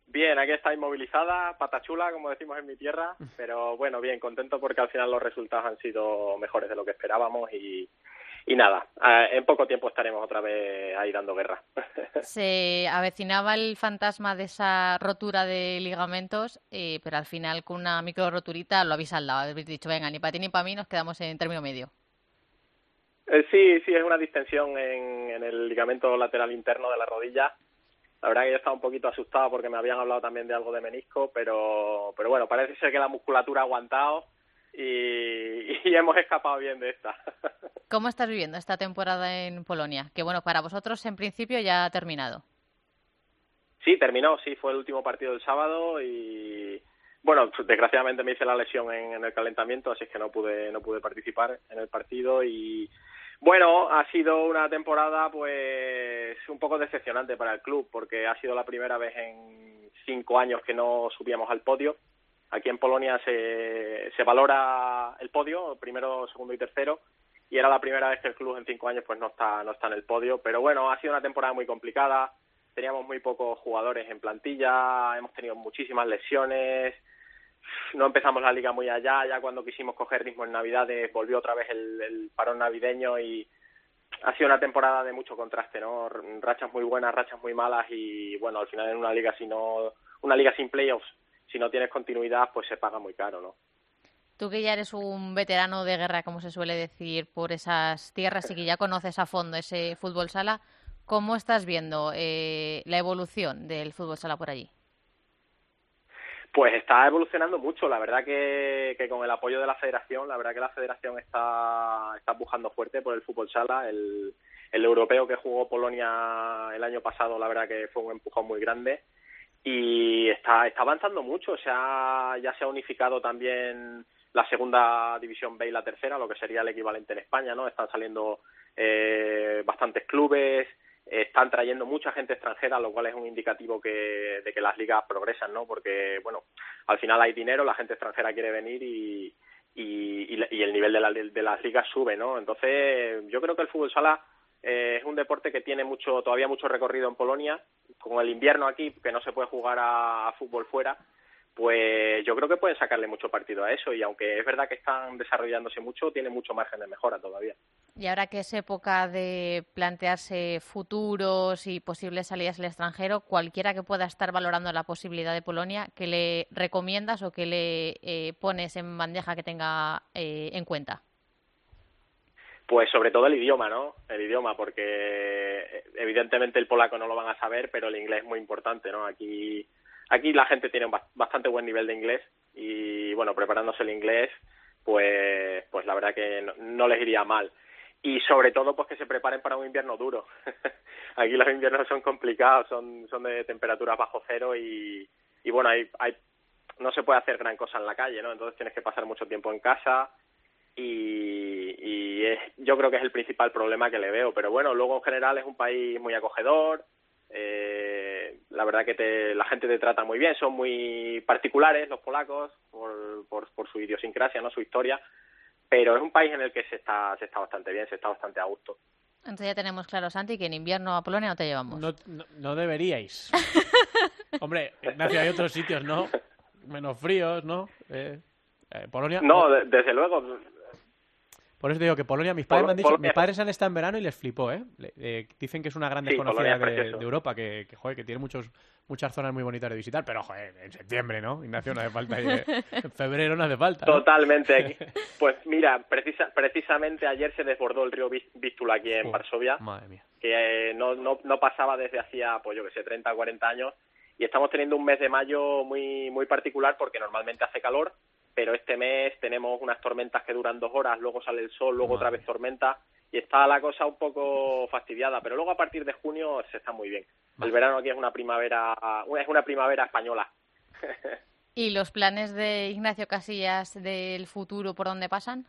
bien, aquí está inmovilizada, patachula, como decimos en mi tierra, pero bueno, bien, contento porque al final los resultados han sido mejores de lo que esperábamos y, y nada, en poco tiempo estaremos otra vez ahí dando guerra. Se avecinaba el fantasma de esa rotura de ligamentos, eh, pero al final con una micro roturita lo habéis saldado. Habéis dicho, venga, ni para ti ni para mí nos quedamos en término medio. Eh, sí, sí, es una distensión en, en el ligamento lateral interno de la rodilla. La verdad que yo estaba un poquito asustado porque me habían hablado también de algo de menisco, pero, pero bueno, parece ser que la musculatura ha aguantado y, y hemos escapado bien de esta. ¿Cómo estás viviendo esta temporada en Polonia? Que bueno, para vosotros en principio ya ha terminado. Sí, terminó, sí, fue el último partido del sábado y bueno, desgraciadamente me hice la lesión en, en el calentamiento, así es que no pude no pude participar en el partido y bueno, ha sido una temporada pues un poco decepcionante para el club porque ha sido la primera vez en cinco años que no subíamos al podio. Aquí en Polonia se, se valora el podio, primero, segundo y tercero, y era la primera vez que el club en cinco años pues no está no está en el podio. Pero bueno, ha sido una temporada muy complicada. Teníamos muy pocos jugadores en plantilla, hemos tenido muchísimas lesiones, no empezamos la liga muy allá, ya cuando quisimos coger ritmo en Navidades volvió otra vez el, el parón navideño y ha sido una temporada de mucho contraste, ¿no? Rachas muy buenas, rachas muy malas y bueno, al final en una liga si una liga sin playoffs, si no tienes continuidad, pues se paga muy caro, ¿no? Tú que ya eres un veterano de guerra, como se suele decir, por esas tierras y que ya conoces a fondo ese fútbol sala, ¿cómo estás viendo eh, la evolución del fútbol sala por allí? Pues está evolucionando mucho, la verdad que, que con el apoyo de la federación, la verdad que la federación está, está empujando fuerte por el fútbol sala, el, el europeo que jugó Polonia el año pasado, la verdad que fue un empujón muy grande y está, está avanzando mucho, o sea, ya se ha unificado también la segunda división B y la tercera, lo que sería el equivalente en España, ¿no? Están saliendo eh, bastantes clubes, están trayendo mucha gente extranjera, lo cual es un indicativo que, de que las ligas progresan, ¿no? Porque, bueno, al final hay dinero, la gente extranjera quiere venir y, y, y y el nivel de, la- de las ligas sube, ¿no? Entonces, yo creo que el fútbol sala eh, es un deporte que tiene mucho todavía mucho recorrido en Polonia. Con el invierno aquí, que no se puede jugar a, fútbol fuera, pues yo creo que pueden sacarle mucho partido a eso y aunque es verdad que están desarrollándose mucho, tiene mucho margen de mejora todavía. Y ahora que es época de plantearse futuros y posibles salidas al extranjero, cualquiera que pueda estar valorando la posibilidad de Polonia, ¿qué le recomiendas o qué le eh, pones en bandeja que tenga eh, en cuenta? Pues sobre todo el idioma, ¿no? El idioma, porque eh, evidentemente el polaco no lo van a saber, pero el inglés es muy importante, ¿no? Aquí, aquí la gente tiene un bas- bastante buen nivel de inglés y, bueno, preparándose el inglés, pues, pues la verdad que no, no les iría mal. Y sobre todo, pues que se preparen para un invierno duro. aquí los inviernos son complicados, son, son de temperaturas bajo cero y, y bueno, hay, hay no se puede hacer gran cosa en la calle, ¿no? Entonces tienes que pasar mucho tiempo en casa y, y es, yo creo que es el principal problema que le veo. Pero bueno, luego en general es un país muy acogedor, eh, la verdad que te, la gente te trata muy bien, son muy particulares los polacos por, por, por su idiosincrasia, no su historia, pero es un país en el que se está, se está bastante bien, se está bastante a gusto. Entonces ya tenemos claro, Santi, que en invierno a Polonia no te llevamos. No, no, no deberíais. Hombre, Ignacio, hay otros sitios, ¿no? Menos fríos, ¿no? Eh, eh, Polonia. No, de- desde luego, Por eso te digo que Polonia, mis padres Pol- me han dicho, Polonia- mis padres han estado en verano y les flipó, ¿eh? Le- eh, dicen que es una gran desconocida de, Europa, que, que, joder, que tiene muchos, muchas zonas muy bonitas de visitar, pero joder, en septiembre, ¿no? Ignacio, no hace falta, eh, en febrero no hace falta. ¿no? Totalmente. Pues mira, precisa- precisamente ayer se desbordó el río Vístula aquí en Oh, Varsovia, Madre mía. que eh, no, no, no pasaba desde hacía, pues yo que sé, 30 o 40 años, y estamos teniendo un mes de mayo muy, muy particular porque normalmente hace calor, pero este mes tenemos unas tormentas que duran dos horas, luego sale el sol, luego otra vez tormenta, y está la cosa un poco fastidiada, pero luego a partir de junio se está muy bien. El verano aquí es una primavera, es una primavera española. ¿Y los planes de Ignacio Casillas del futuro por dónde pasan?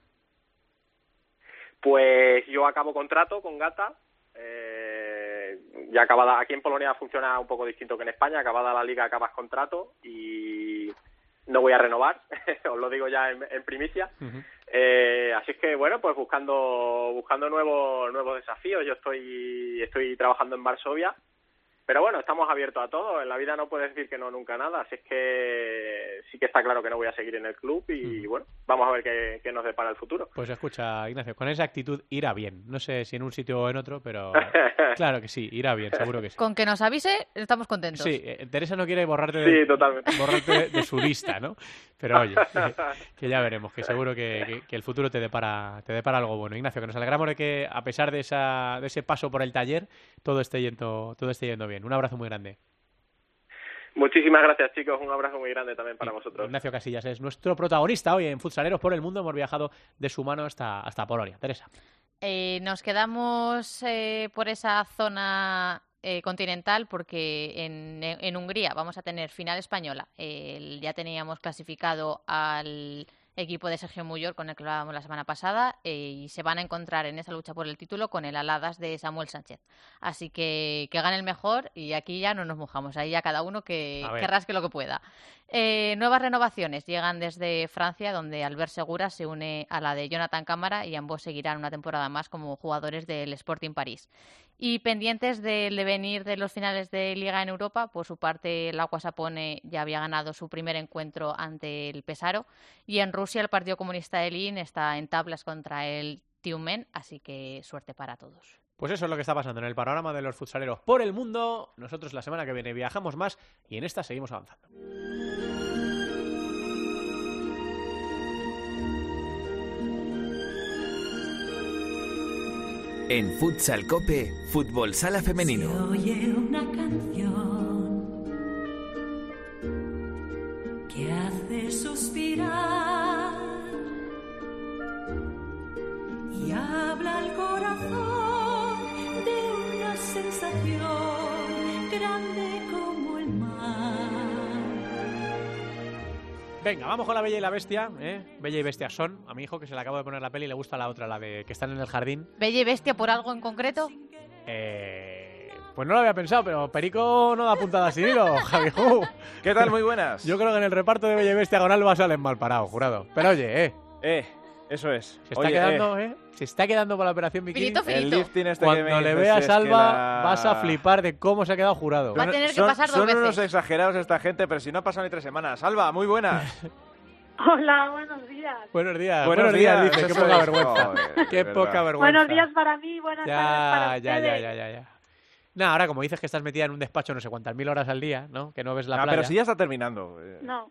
Pues yo acabo contrato con Gata. Eh, ya acabada, aquí en Polonia funciona un poco distinto que en España. Acabada la liga acabas contrato y no voy a renovar. Os lo digo ya en, en primicia. Eh, así es que bueno, pues buscando buscando nuevos nuevos desafíos. Yo estoy estoy trabajando en Varsovia, pero bueno, estamos abiertos a todo. En la vida no puedes decir que no nunca nada. Así es que sí que está claro que no voy a seguir en el club y bueno, vamos a ver qué, qué nos depara el futuro. Pues escucha, Ignacio, con esa actitud irá bien. No sé si en un sitio o en otro, pero claro que sí, irá bien, seguro que sí. Con que nos avise, estamos contentos. Sí, eh, Teresa no quiere borrarte, Sí, de, totalmente. borrarte de, de su lista, ¿no? Pero oye, que ya veremos, que seguro que, que- que el futuro te depara, te depara algo bueno. Ignacio, que nos alegramos de que, a pesar de, esa, de ese paso por el taller, todo esté yendo, todo esté yendo bien. Un abrazo muy grande. Muchísimas gracias, chicos. Un abrazo muy grande también para vosotros. Ignacio Casillas es nuestro protagonista hoy en Futsaleros por el Mundo. Hemos viajado de su mano hasta, hasta Polonia. Teresa. Eh, nos quedamos eh, por esa zona eh, continental porque en, en Hungría vamos a tener final española. El- ya teníamos clasificado al equipo de Sergio Muyor con el que hablábamos la semana pasada eh, y se van a encontrar en esa lucha por el título con el Aladas de Samuel Sánchez. Así que que gane el mejor y aquí ya no nos mojamos, ahí ya cada uno que, que rasque lo que pueda. Eh, nuevas renovaciones llegan desde Francia, donde Albert Segura se une a la de Jonathan Cámara y ambos seguirán una temporada más como jugadores del Sporting París. Y pendientes del devenir de los finales de Liga en Europa, por su parte, el Aqua Sapone ya había ganado su primer encuentro ante el Pesaro. Y en Rusia, el Partido Comunista de Lenin está en tablas contra el Tiumen, así que suerte para todos. Pues eso es lo que está pasando en el panorama de los futsaleros por el mundo. Nosotros la semana que viene viajamos más y en esta seguimos avanzando. En Futsal Cope, Fútbol Sala Femenino. Oye una canción que hace suspirar y habla al corazón sensación grande como el mar. Venga, vamos con la Bella y la Bestia. ¿eh? Bella y Bestia son. A mi hijo que se le acabo de poner la peli y le gusta la otra, la de que están en el jardín. ¿Bella y Bestia por algo en concreto? Eh, pues no lo había pensado, pero Perico no da puntada sin hilo, Javi Ju. ¿Qué tal? Muy buenas. Yo creo que en el reparto de Bella y Bestia con Alba salen mal parados, jurado. Pero oye, eh. Eh, eso es. Se está Oye, quedando, eh. Se está quedando con la operación Bikini. Finito, finito. El lifting este que Cuando me le veas es que Alba, la- vas a flipar de cómo se ha quedado jurado. Va a tener que son, pasar dos son veces. unos exagerados esta gente, pero si no ha pasado ni tres semanas. Alba, muy buenas. Hola, buenos días. Buenos días. Buenos Buenos, días, dice. Qué poca vergüenza. Joder, Qué poca vergüenza. Buenos días para mí, buenas tardes para Ya, ya, ustedes. ya, ya, ya, ya. Nada, ahora como dices que estás metida en un despacho no sé cuántas mil horas al día, ¿no? Que no ves la Ah, playa. pero si ya está terminando. eh. No,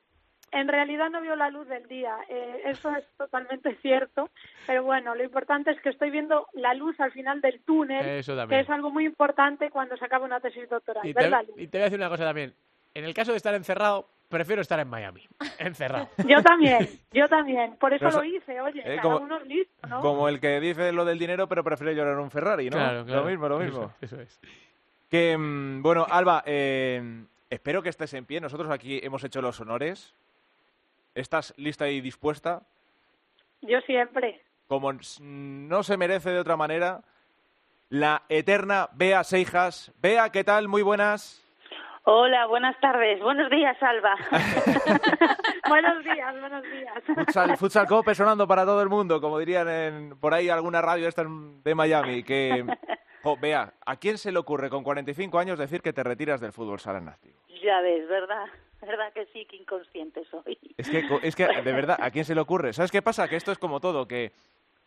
en realidad no veo la luz del día. eh, eso es totalmente cierto. Pero bueno, lo importante es que estoy viendo la luz al final del túnel, Eso que es algo muy importante cuando se acaba una tesis doctoral. Y te, y voy a decir una cosa también. En el caso de estar encerrado, prefiero estar en Miami. Encerrado. Yo también, yo también. Por eso lo hice, oye, eh, cada como- uno es listo, ¿no? Como el que dice lo del dinero, pero prefiere llorar un Ferrari, ¿no? Claro, claro. Lo mismo, lo mismo. Eso, eso es. Que, mm, bueno, Alba, eh, espero que estés en pie. Nosotros aquí hemos hecho los honores ¿Estás lista y dispuesta? Yo siempre. Como no se merece de otra manera, la eterna Bea Seijas. Bea, ¿qué tal? Muy buenas. Hola, buenas tardes. Buenos días, Alba. buenos días, buenos días. Futsal, Futsal Cope sonando para todo el mundo, como dirían en, por ahí alguna radio esta de Miami. Que, Bea, ¿a quién se le ocurre con 45 años decir que te retiras del fútbol sala en activo? ya ves, ¿verdad? ¿Verdad que sí, que inconsciente soy? Es que, es que, de verdad, ¿a quién se le ocurre? ¿Sabes qué pasa? Que esto es como todo, que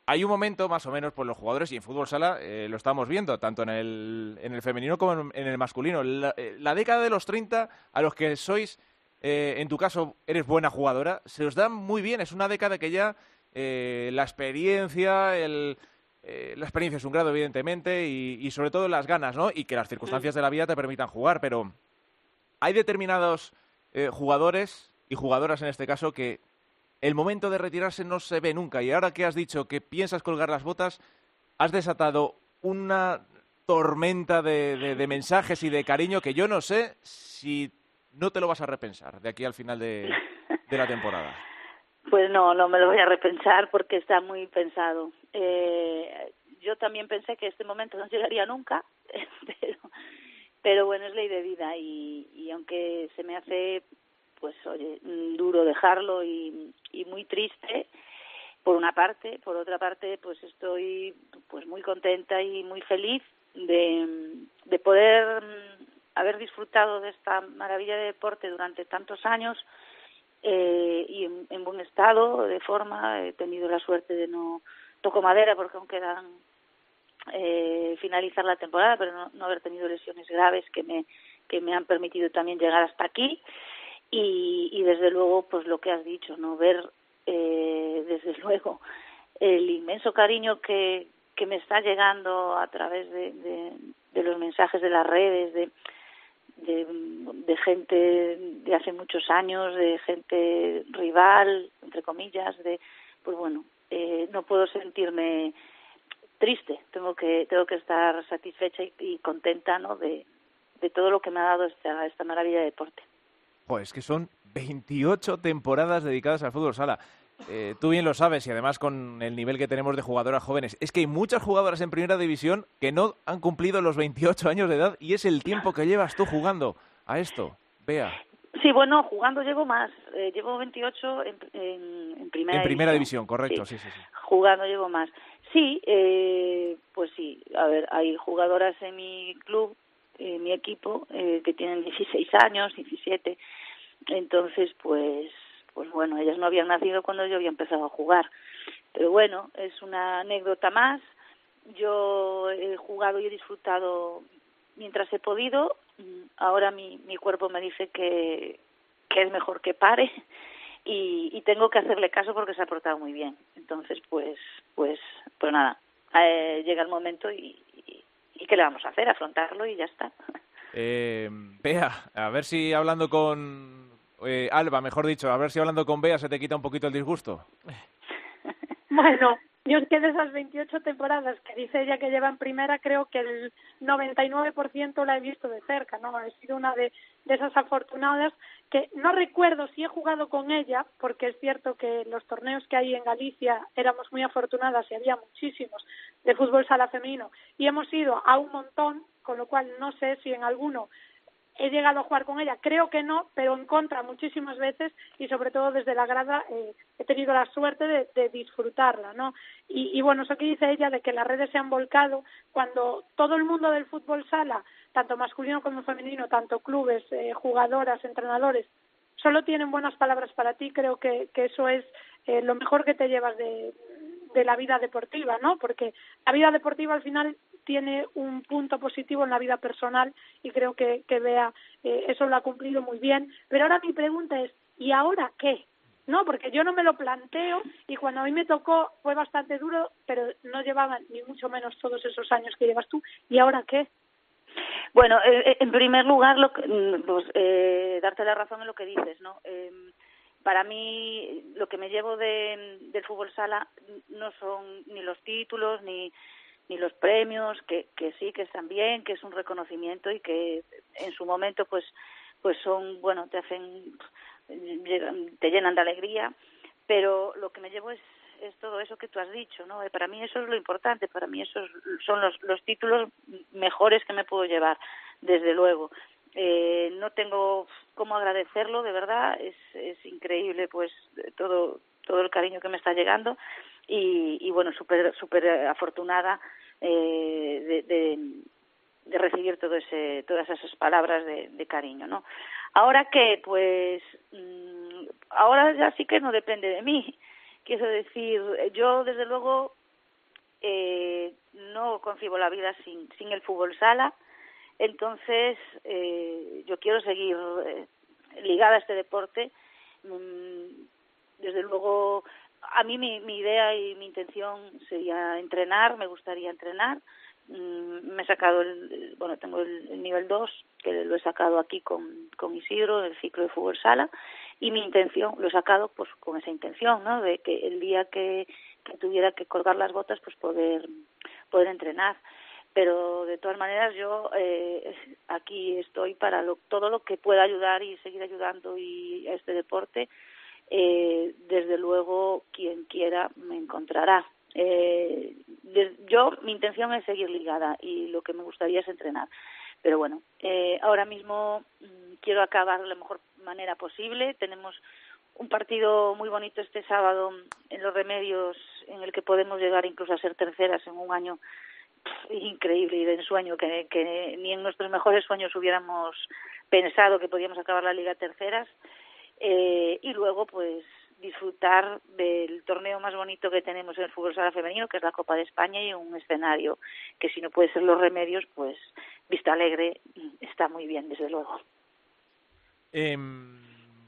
hay un momento, más o menos, pues los jugadores, y en fútbol sala eh, lo estamos viendo, tanto en el, en el femenino como en, el masculino. La, eh, la década de los 30, a los que sois, eh, en tu caso, eres buena jugadora, se os da muy bien. Es una década que ya eh, la experiencia, el, la experiencia es un grado, evidentemente, y, y sobre todo las ganas, ¿no? Y que las circunstancias de la vida te permitan jugar, pero hay determinados eh, jugadores y jugadoras en este caso que el momento de retirarse no se ve nunca. Y ahora que has dicho que piensas colgar las botas, has desatado una tormenta de, de- mensajes y de cariño que yo no sé si no te lo vas a repensar de aquí al final de, de la temporada. Pues no, no me lo voy a repensar porque está muy pensado. Eh, yo también pensé que este momento no llegaría nunca, pero, pero bueno, es ley de vida y, y aunque se me hace, pues oye, duro dejarlo y, y muy triste, por una parte, por otra parte, pues estoy pues muy contenta y muy feliz de, de poder mm, haber disfrutado de esta maravilla de deporte durante tantos años eh, y en, en buen estado, de forma. He tenido la suerte de no toco madera porque aún quedan eh, finalizar la temporada, pero no, no haber tenido lesiones graves que me que me han permitido también llegar hasta aquí. Y, y desde luego pues lo que has dicho, no ver eh, desde luego el inmenso cariño que que me está llegando a través de, de, los mensajes de las redes, de, de, de gente de hace muchos años, de gente rival, entre comillas, de pues bueno, eh, no puedo sentirme triste, tengo que tengo que estar satisfecha y, y contenta, ¿no? De, de todo lo que me ha dado esta esta maravilla de deporte. Joder, es que son 28 temporadas dedicadas al fútbol sala. Eh, tú bien lo sabes y además con el nivel que tenemos de jugadoras jóvenes. Es que hay muchas jugadoras en primera división que no han cumplido los 28 años de edad y es el tiempo que llevas tú jugando a esto. Vea, Sí, bueno, jugando llevo más, eh, llevo 28 en, en, en primera en primera división. división, correcto, sí, sí, sí. jugando llevo más. Sí, eh, pues sí, a ver, hay jugadoras en mi club, en mi equipo, eh, que tienen 16 años, 17, entonces pues, pues bueno, ellas no habían nacido cuando yo había empezado a jugar. Pero bueno, es una anécdota más. Yo he jugado y he disfrutado mientras he podido. Mm, Ahora mi, mi cuerpo me dice que, que es mejor que pare y, y tengo que hacerle caso porque se ha portado muy bien. Entonces, pues, pues, pues nada, eh, llega el momento y, y, y ¿qué le vamos a hacer? Afrontarlo y ya está. Eh, Bea, a ver si hablando con eh, Alba, mejor dicho, a ver si hablando con Bea se te quita un poquito el disgusto. Bueno, yo es que de esas 28 temporadas que dice ella que lleva en primera, creo que el 99% la he visto de cerca, ¿no? He sido una de, de esas afortunadas que no recuerdo si he jugado con ella, porque es cierto que los torneos que hay en Galicia éramos muy afortunadas y había muchísimos de fútbol sala femenino y hemos ido a un montón, con lo cual no sé si en alguno he llegado a jugar con ella, creo que no, pero en contra muchísimas veces y sobre todo desde la grada eh, he tenido la suerte de, disfrutarla, ¿no? Y, y bueno, eso que dice ella de que las redes se han volcado cuando todo el mundo del fútbol sala, tanto masculino como femenino, tanto clubes, eh, jugadoras, entrenadores, solo tienen buenas palabras para ti, creo que, que eso es eh, lo mejor que te llevas de, de la vida deportiva, ¿no? Porque la vida deportiva al final tiene un punto positivo en la vida personal y creo que, que Bea eh, eso lo ha cumplido muy bien. Pero ahora mi pregunta es, ¿y ahora qué? No, porque yo no me lo planteo y cuando a mí me tocó fue bastante duro, pero no llevaba ni mucho menos todos esos años que llevas tú. ¿Y ahora qué? Bueno, eh, en primer lugar, lo que, mm, pues, eh, darte la razón en lo que dices, ¿no? Eh, para mí, lo que me llevo de, del fútbol sala no son ni los títulos ni ni los premios, que, que sí, que están bien, que es un reconocimiento y que en su momento, pues, pues son, bueno, te hacen te llenan de alegría, pero lo que me llevo es, es todo eso que tú has dicho, ¿no? Eh, Para mí eso es lo importante, para mí esos son los, los títulos mejores que me puedo llevar, desde luego. Eh, no tengo cómo agradecerlo, de verdad, es, es increíble pues todo, todo el cariño que me está llegando y, y bueno, súper súper afortunada eh, de, recibir todo ese, todas esas palabras de, de cariño, ¿no? Ahora que, pues, mm, ahora ya sí que no depende de mí. Quiero decir, yo desde luego eh, no concibo la vida sin, sin el fútbol sala, entonces eh, yo quiero seguir eh, ligada a este deporte. Mm, desde luego, a mí mi, idea y mi intención sería entrenar, me gustaría entrenar. Mm, me he sacado el, bueno, tengo el, el nivel 2, que lo he sacado aquí con, con Isidro, el ciclo de fútbol sala, y mi intención, lo he sacado pues con esa intención, ¿no? De que el día que, que tuviera que colgar las botas, pues poder, poder entrenar. Pero de todas maneras yo eh, aquí estoy para lo- todo lo que pueda ayudar y seguir ayudando y a este deporte. Eh, desde luego, quien quiera me encontrará. Eh, yo, mi intención es seguir ligada y lo que me gustaría es entrenar. Pero bueno, eh, ahora mismo mm, quiero acabar de la mejor manera posible. Tenemos un partido muy bonito este sábado en los remedios en el que podemos llegar incluso a ser terceras en un año increíble y de ensueño que ni en nuestros mejores sueños hubiéramos pensado que podíamos acabar la liga terceras eh, y luego pues disfrutar del torneo más bonito que tenemos en el fútbol sala femenino que es la Copa de España y un escenario que si no puede ser los remedios pues Vista Alegre está muy bien desde luego Em,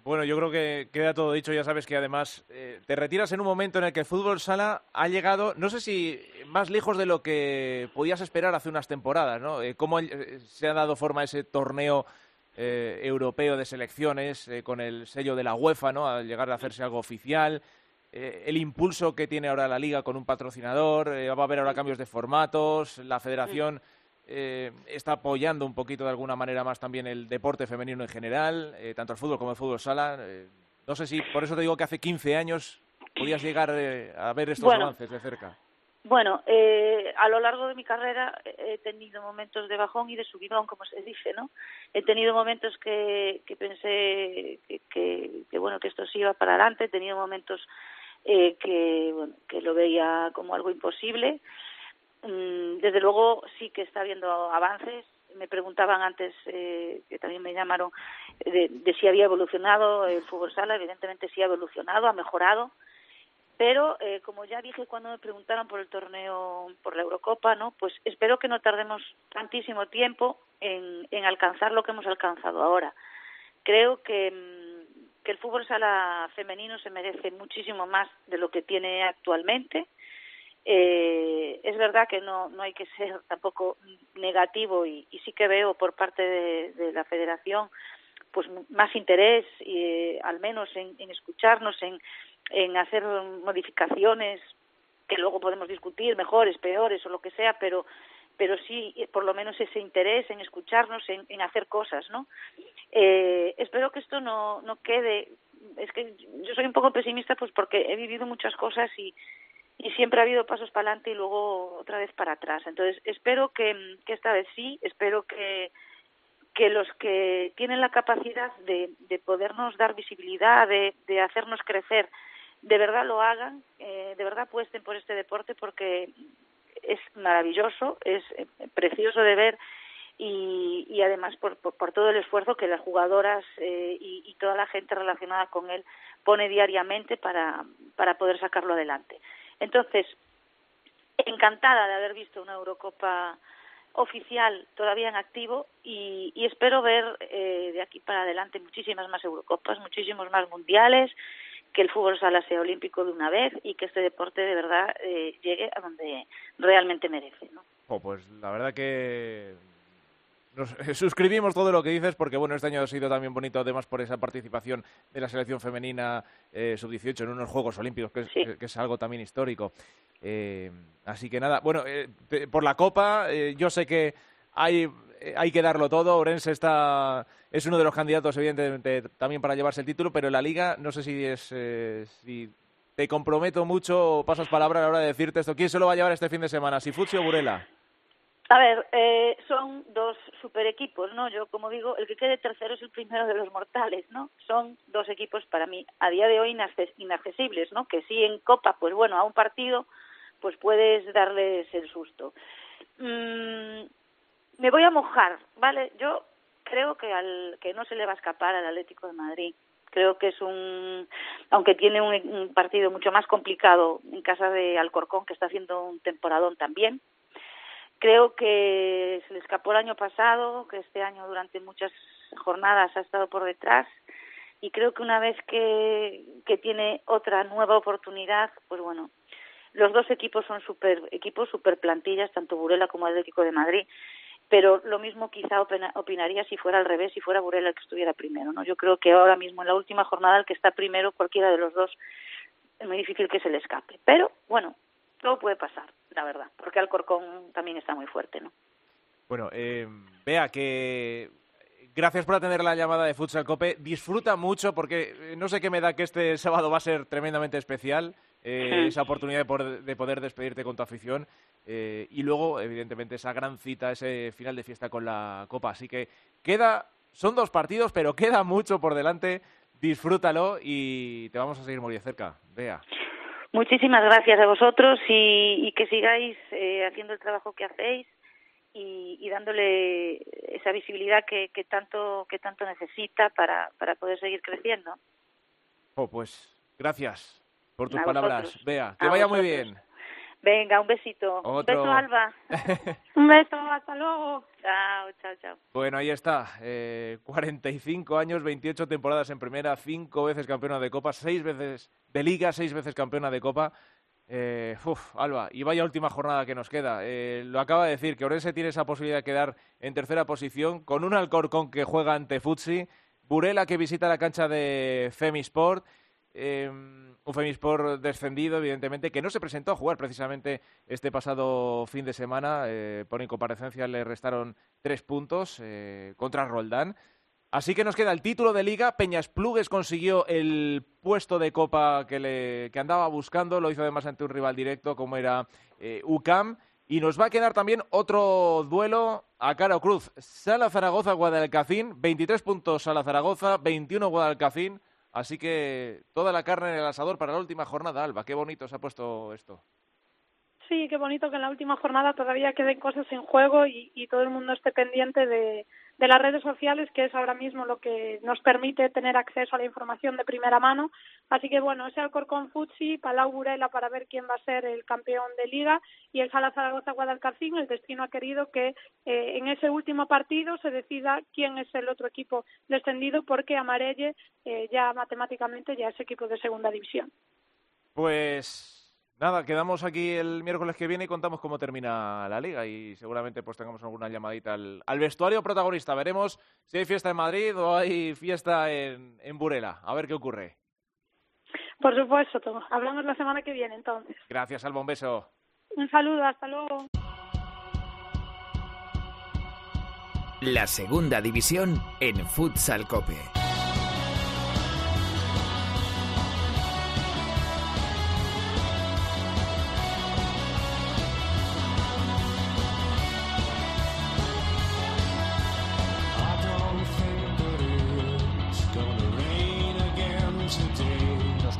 bueno, yo creo que queda todo dicho. Ya sabes que además eh, te retiras en un momento en el que el fútbol sala ha llegado, no sé si más lejos de lo que podías esperar hace unas temporadas, ¿no? Eh, cómo eh, se ha dado forma ese torneo eh, europeo de selecciones eh, con el sello de la UEFA, ¿no? Al llegar a hacerse algo oficial. Eh, el impulso que tiene ahora la liga con un patrocinador, eh, va a haber ahora cambios de formatos, la federación eh, está apoyando un poquito de alguna manera más también el deporte femenino en general, tanto el fútbol como el fútbol sala. No sé si, por eso te digo que hace 15 años podías llegar a ver estos Bueno. avances de cerca. Bueno, eh, a lo largo de mi carrera he tenido momentos de bajón y de subidón, como se dice, ¿no? He tenido momentos que, que pensé que, que, que, bueno que esto sí iba para adelante, he tenido momentos eh, que bueno que lo veía como algo imposible. Mm, desde luego sí que está habiendo avances. Me preguntaban antes, eh, que también me llamaron, de, de si había evolucionado el fútbol sala. Evidentemente sí ha evolucionado, ha mejorado pero eh, como ya dije cuando me preguntaron por el torneo por la Eurocopa no pues espero que no tardemos tantísimo tiempo en, alcanzar lo que hemos alcanzado ahora. Creo que, mm, que el fútbol sala femenino se merece muchísimo más de lo que tiene actualmente. Eh, es verdad que no no hay que ser tampoco negativo y, y sí que veo por parte de, la Federación pues más interés eh, al menos en, en escucharnos en en hacer modificaciones que luego podemos discutir mejores, peores o lo que sea, pero pero sí por lo menos ese interés en escucharnos, en, en hacer cosas, ¿no? Eh, espero que esto no, no quede, es que yo soy un poco pesimista pues porque he vivido muchas cosas y, y siempre ha habido pasos para adelante y luego otra vez para atrás. Entonces espero que, que esta vez sí, espero que, que los que tienen la capacidad de, de podernos dar visibilidad, de, de hacernos crecer, de verdad lo hagan, eh, de verdad apuesten por este deporte porque es maravilloso, es eh, precioso de ver y, además por, por, por todo el esfuerzo que las jugadoras eh, y, y toda la gente relacionada con él pone diariamente para, para poder sacarlo adelante. Entonces, encantada de haber visto una Eurocopa oficial todavía en activo y, y espero ver eh, de aquí para adelante muchísimas más Eurocopas, muchísimos más mundiales, que el fútbol sala sea olímpico de una vez y que este deporte de verdad eh, llegue a donde realmente merece. ¿no? Oh, pues la verdad que nos suscribimos todo lo que dices porque bueno este año ha sido también bonito además por esa participación de la selección femenina eh, sub 18 en unos Juegos Olímpicos que es, que es algo también histórico eh, así que nada bueno eh, por la Copa eh, yo sé que hay eh, hay que darlo todo. Orense está, es uno de los candidatos, evidentemente, también para llevarse el título, pero en la liga no sé si es eh, si te comprometo mucho o pasas palabra a la hora de decirte esto. ¿Quién se lo va a llevar este fin de semana, si Futsi o Burela? A ver, eh, son dos super equipos, ¿no? Yo, como digo, el que quede tercero es el primero de los mortales, ¿no? Son dos equipos para mí a día de hoy inacces- inaccesibles, ¿no? Que sí en Copa, pues bueno, a un partido, pues puedes darles el susto. Mm, me voy a mojar, ¿vale? Yo creo que, al, que no se le va a escapar al Atlético de Madrid. Creo que es un, aunque tiene un, un partido mucho más complicado en casa de Alcorcón, que está haciendo un temporadón también. Creo que se le escapó el año pasado, que este año durante muchas jornadas ha estado por detrás y creo que una vez que, que tiene otra nueva oportunidad, pues bueno, los dos equipos son super equipos, super plantillas, tanto Burela como Atlético de Madrid, pero lo mismo quizá opina- opinaría si fuera al revés, si fuera Burela el que estuviera primero, ¿no? Yo creo que ahora mismo en la última jornada el que está primero, cualquiera de los dos, es muy difícil que se le escape. Pero bueno, todo puede pasar, la verdad, porque Alcorcón también está muy fuerte, ¿no? Bueno, eh, vea que gracias por atender la llamada de Futsal Cope. Disfruta mucho porque eh, no sé qué me da que este sábado va a ser tremendamente especial. Eh, Sí. esa oportunidad de poder, de poder despedirte con tu afición eh, y luego, evidentemente, esa gran cita, ese final de fiesta con la Copa. Así que queda, son dos partidos, pero queda mucho por delante. Disfrútalo y te vamos a seguir muy de cerca. Vea. Muchísimas gracias a vosotros y, y que sigáis eh, haciendo el trabajo que hacéis y, y dándole esa visibilidad que, que tanto que tanto necesita para, para poder seguir creciendo. Oh, pues gracias por tus A palabras. Vea, que A vaya muy vosotros. bien. Venga, un besito. Un Otro. beso, Alba. Un beso, hasta luego. Chao, chao, chao. Bueno, ahí está. Eh, 45 años, 28 temporadas en primera, 5 veces campeona de Copa, 6 veces de Liga, 6 veces campeona de Copa. Eh, uf, Alba, y vaya última jornada que nos queda. Eh, lo acaba de decir, que Orense tiene esa posibilidad de quedar en tercera posición, con un Alcorcón que juega ante Futsi, Burela que visita la cancha de Femisport, eh, un Femisport descendido, evidentemente, que no se presentó a jugar precisamente este pasado fin de semana. eh, por incomparecencia le restaron tres puntos eh, contra Roldán. Así que nos queda el título de liga. Peñas Plugues consiguió el puesto de copa que, le, que andaba buscando. Lo hizo además ante un rival directo como era eh, UCAM. Y nos va a quedar también otro duelo a cara o cruz. Sala Zaragoza, Guadalcacín. 23 puntos Sala Zaragoza, 21 Guadalcacín. Así que toda la carne en el asador para la última jornada, Alba. Qué bonito se ha puesto esto. Sí, qué bonito que en la última jornada todavía queden cosas en juego y, y todo el mundo esté pendiente de, de las redes sociales, que es ahora mismo lo que nos permite tener acceso a la información de primera mano. Así que bueno, ese Alcorcón Futsi, Palau Burela para ver quién va a ser el campeón de liga y el Sala Zaragoza el destino ha querido que eh, en ese último partido se decida quién es el otro equipo descendido porque Amarelle eh, ya matemáticamente ya es equipo de segunda división. Pues nada, quedamos aquí el miércoles que viene y contamos cómo termina la liga y seguramente pues tengamos alguna llamadita al, al vestuario protagonista. Veremos si hay fiesta en Madrid o hay fiesta en, en Burela. A ver qué ocurre. Por supuesto, Tom. hablamos la semana que viene entonces. Gracias, Alba, un beso. Un saludo, hasta luego. La segunda división en Futsal Cope.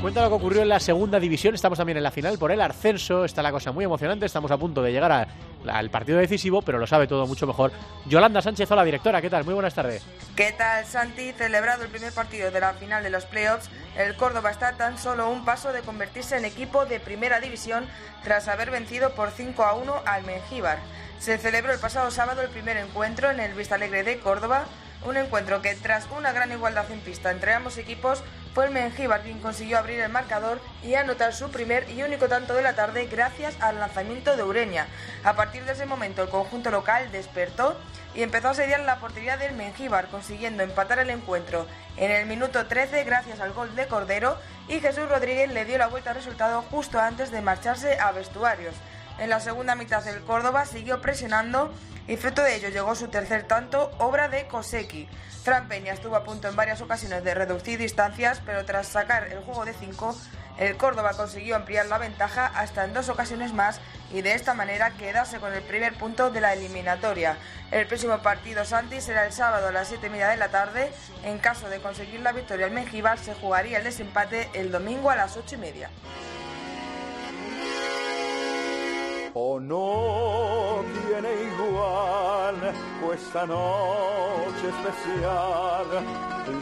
Cuenta lo que ocurrió en la segunda división. Estamos también en la final por el ascenso. Está la cosa muy emocionante. Estamos a punto de llegar a- al partido decisivo, pero lo sabe todo mucho mejor. Yolanda Sánchez, hola directora, ¿qué tal? Muy buenas tardes. ¿Qué tal, Santi? Celebrado el primer partido de la final de los playoffs, el Córdoba está tan solo un paso de convertirse en equipo de primera división tras haber vencido por 5 a 1 al Mengíbar. Se celebró el pasado sábado el primer encuentro en el Vistalegre de Córdoba, un encuentro que tras una gran igualdad en pista entre ambos equipos fue el Mengíbar quien consiguió abrir el marcador y anotar su primer y único tanto de la tarde gracias al lanzamiento de Ureña. A partir de ese momento el conjunto local despertó y empezó a asediar la portería del Mengíbar, consiguiendo empatar el encuentro en el minuto 13 gracias al gol de Cordero y Jesús Rodríguez le dio la vuelta al resultado justo antes de marcharse a vestuarios. En la segunda mitad el Córdoba siguió presionando y fruto de ello llegó su tercer tanto, obra de Koseki. Fran Peña estuvo a punto en varias ocasiones de reducir distancias, pero tras sacar el juego de 5, el Córdoba consiguió ampliar la ventaja hasta en dos ocasiones más y de esta manera quedarse con el primer punto de la eliminatoria. El próximo partido Santi será el sábado a las 7 y media de la tarde. En caso de conseguir la victoria al Mengíbar, se jugaría el desempate el domingo a las 8 y media. O no tiene igual esta noche especial.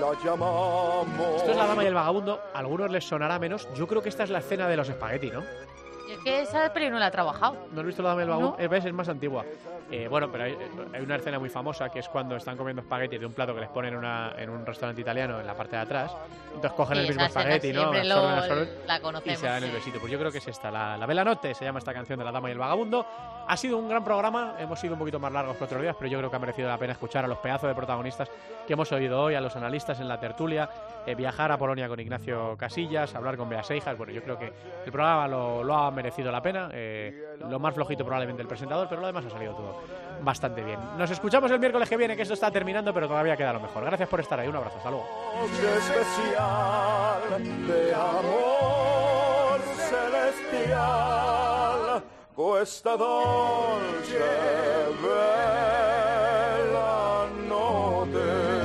La llamamos. Esto es La Dama y el Vagabundo. A algunos les sonará menos. Yo creo que esta es la escena de los espagueti, ¿no? Que esa peli no la he trabajado. ¿No has visto La Dama y el Vagabundo? Eh, ves, Es más antigua. Eh, bueno, pero hay, hay una escena muy famosa que es cuando están comiendo espagueti de un plato que les ponen una- en un restaurante italiano en la parte de atrás. Entonces cogen Sí, el mismo espagueti, ¿no? lo- la y conocemos, se dan el besito. Pues yo creo que es esta, la, la Bella Notte, se llama esta canción de La Dama y el Vagabundo. Ha sido un gran programa, hemos sido un poquito más largos que otros días, pero yo creo que ha merecido la pena escuchar a los pedazos de protagonistas que hemos oído hoy, a los analistas en la tertulia, eh, viajar a Polonia con Ignacio Casillas, hablar con Bea Seijas. Bueno, yo creo que el programa lo, ha merecido la pena. eh, lo más flojito probablemente el presentador, pero lo demás ha salido todo bastante bien. Nos escuchamos el miércoles que viene, que esto está terminando, pero todavía queda lo mejor. Gracias por estar ahí, un abrazo, hasta luego.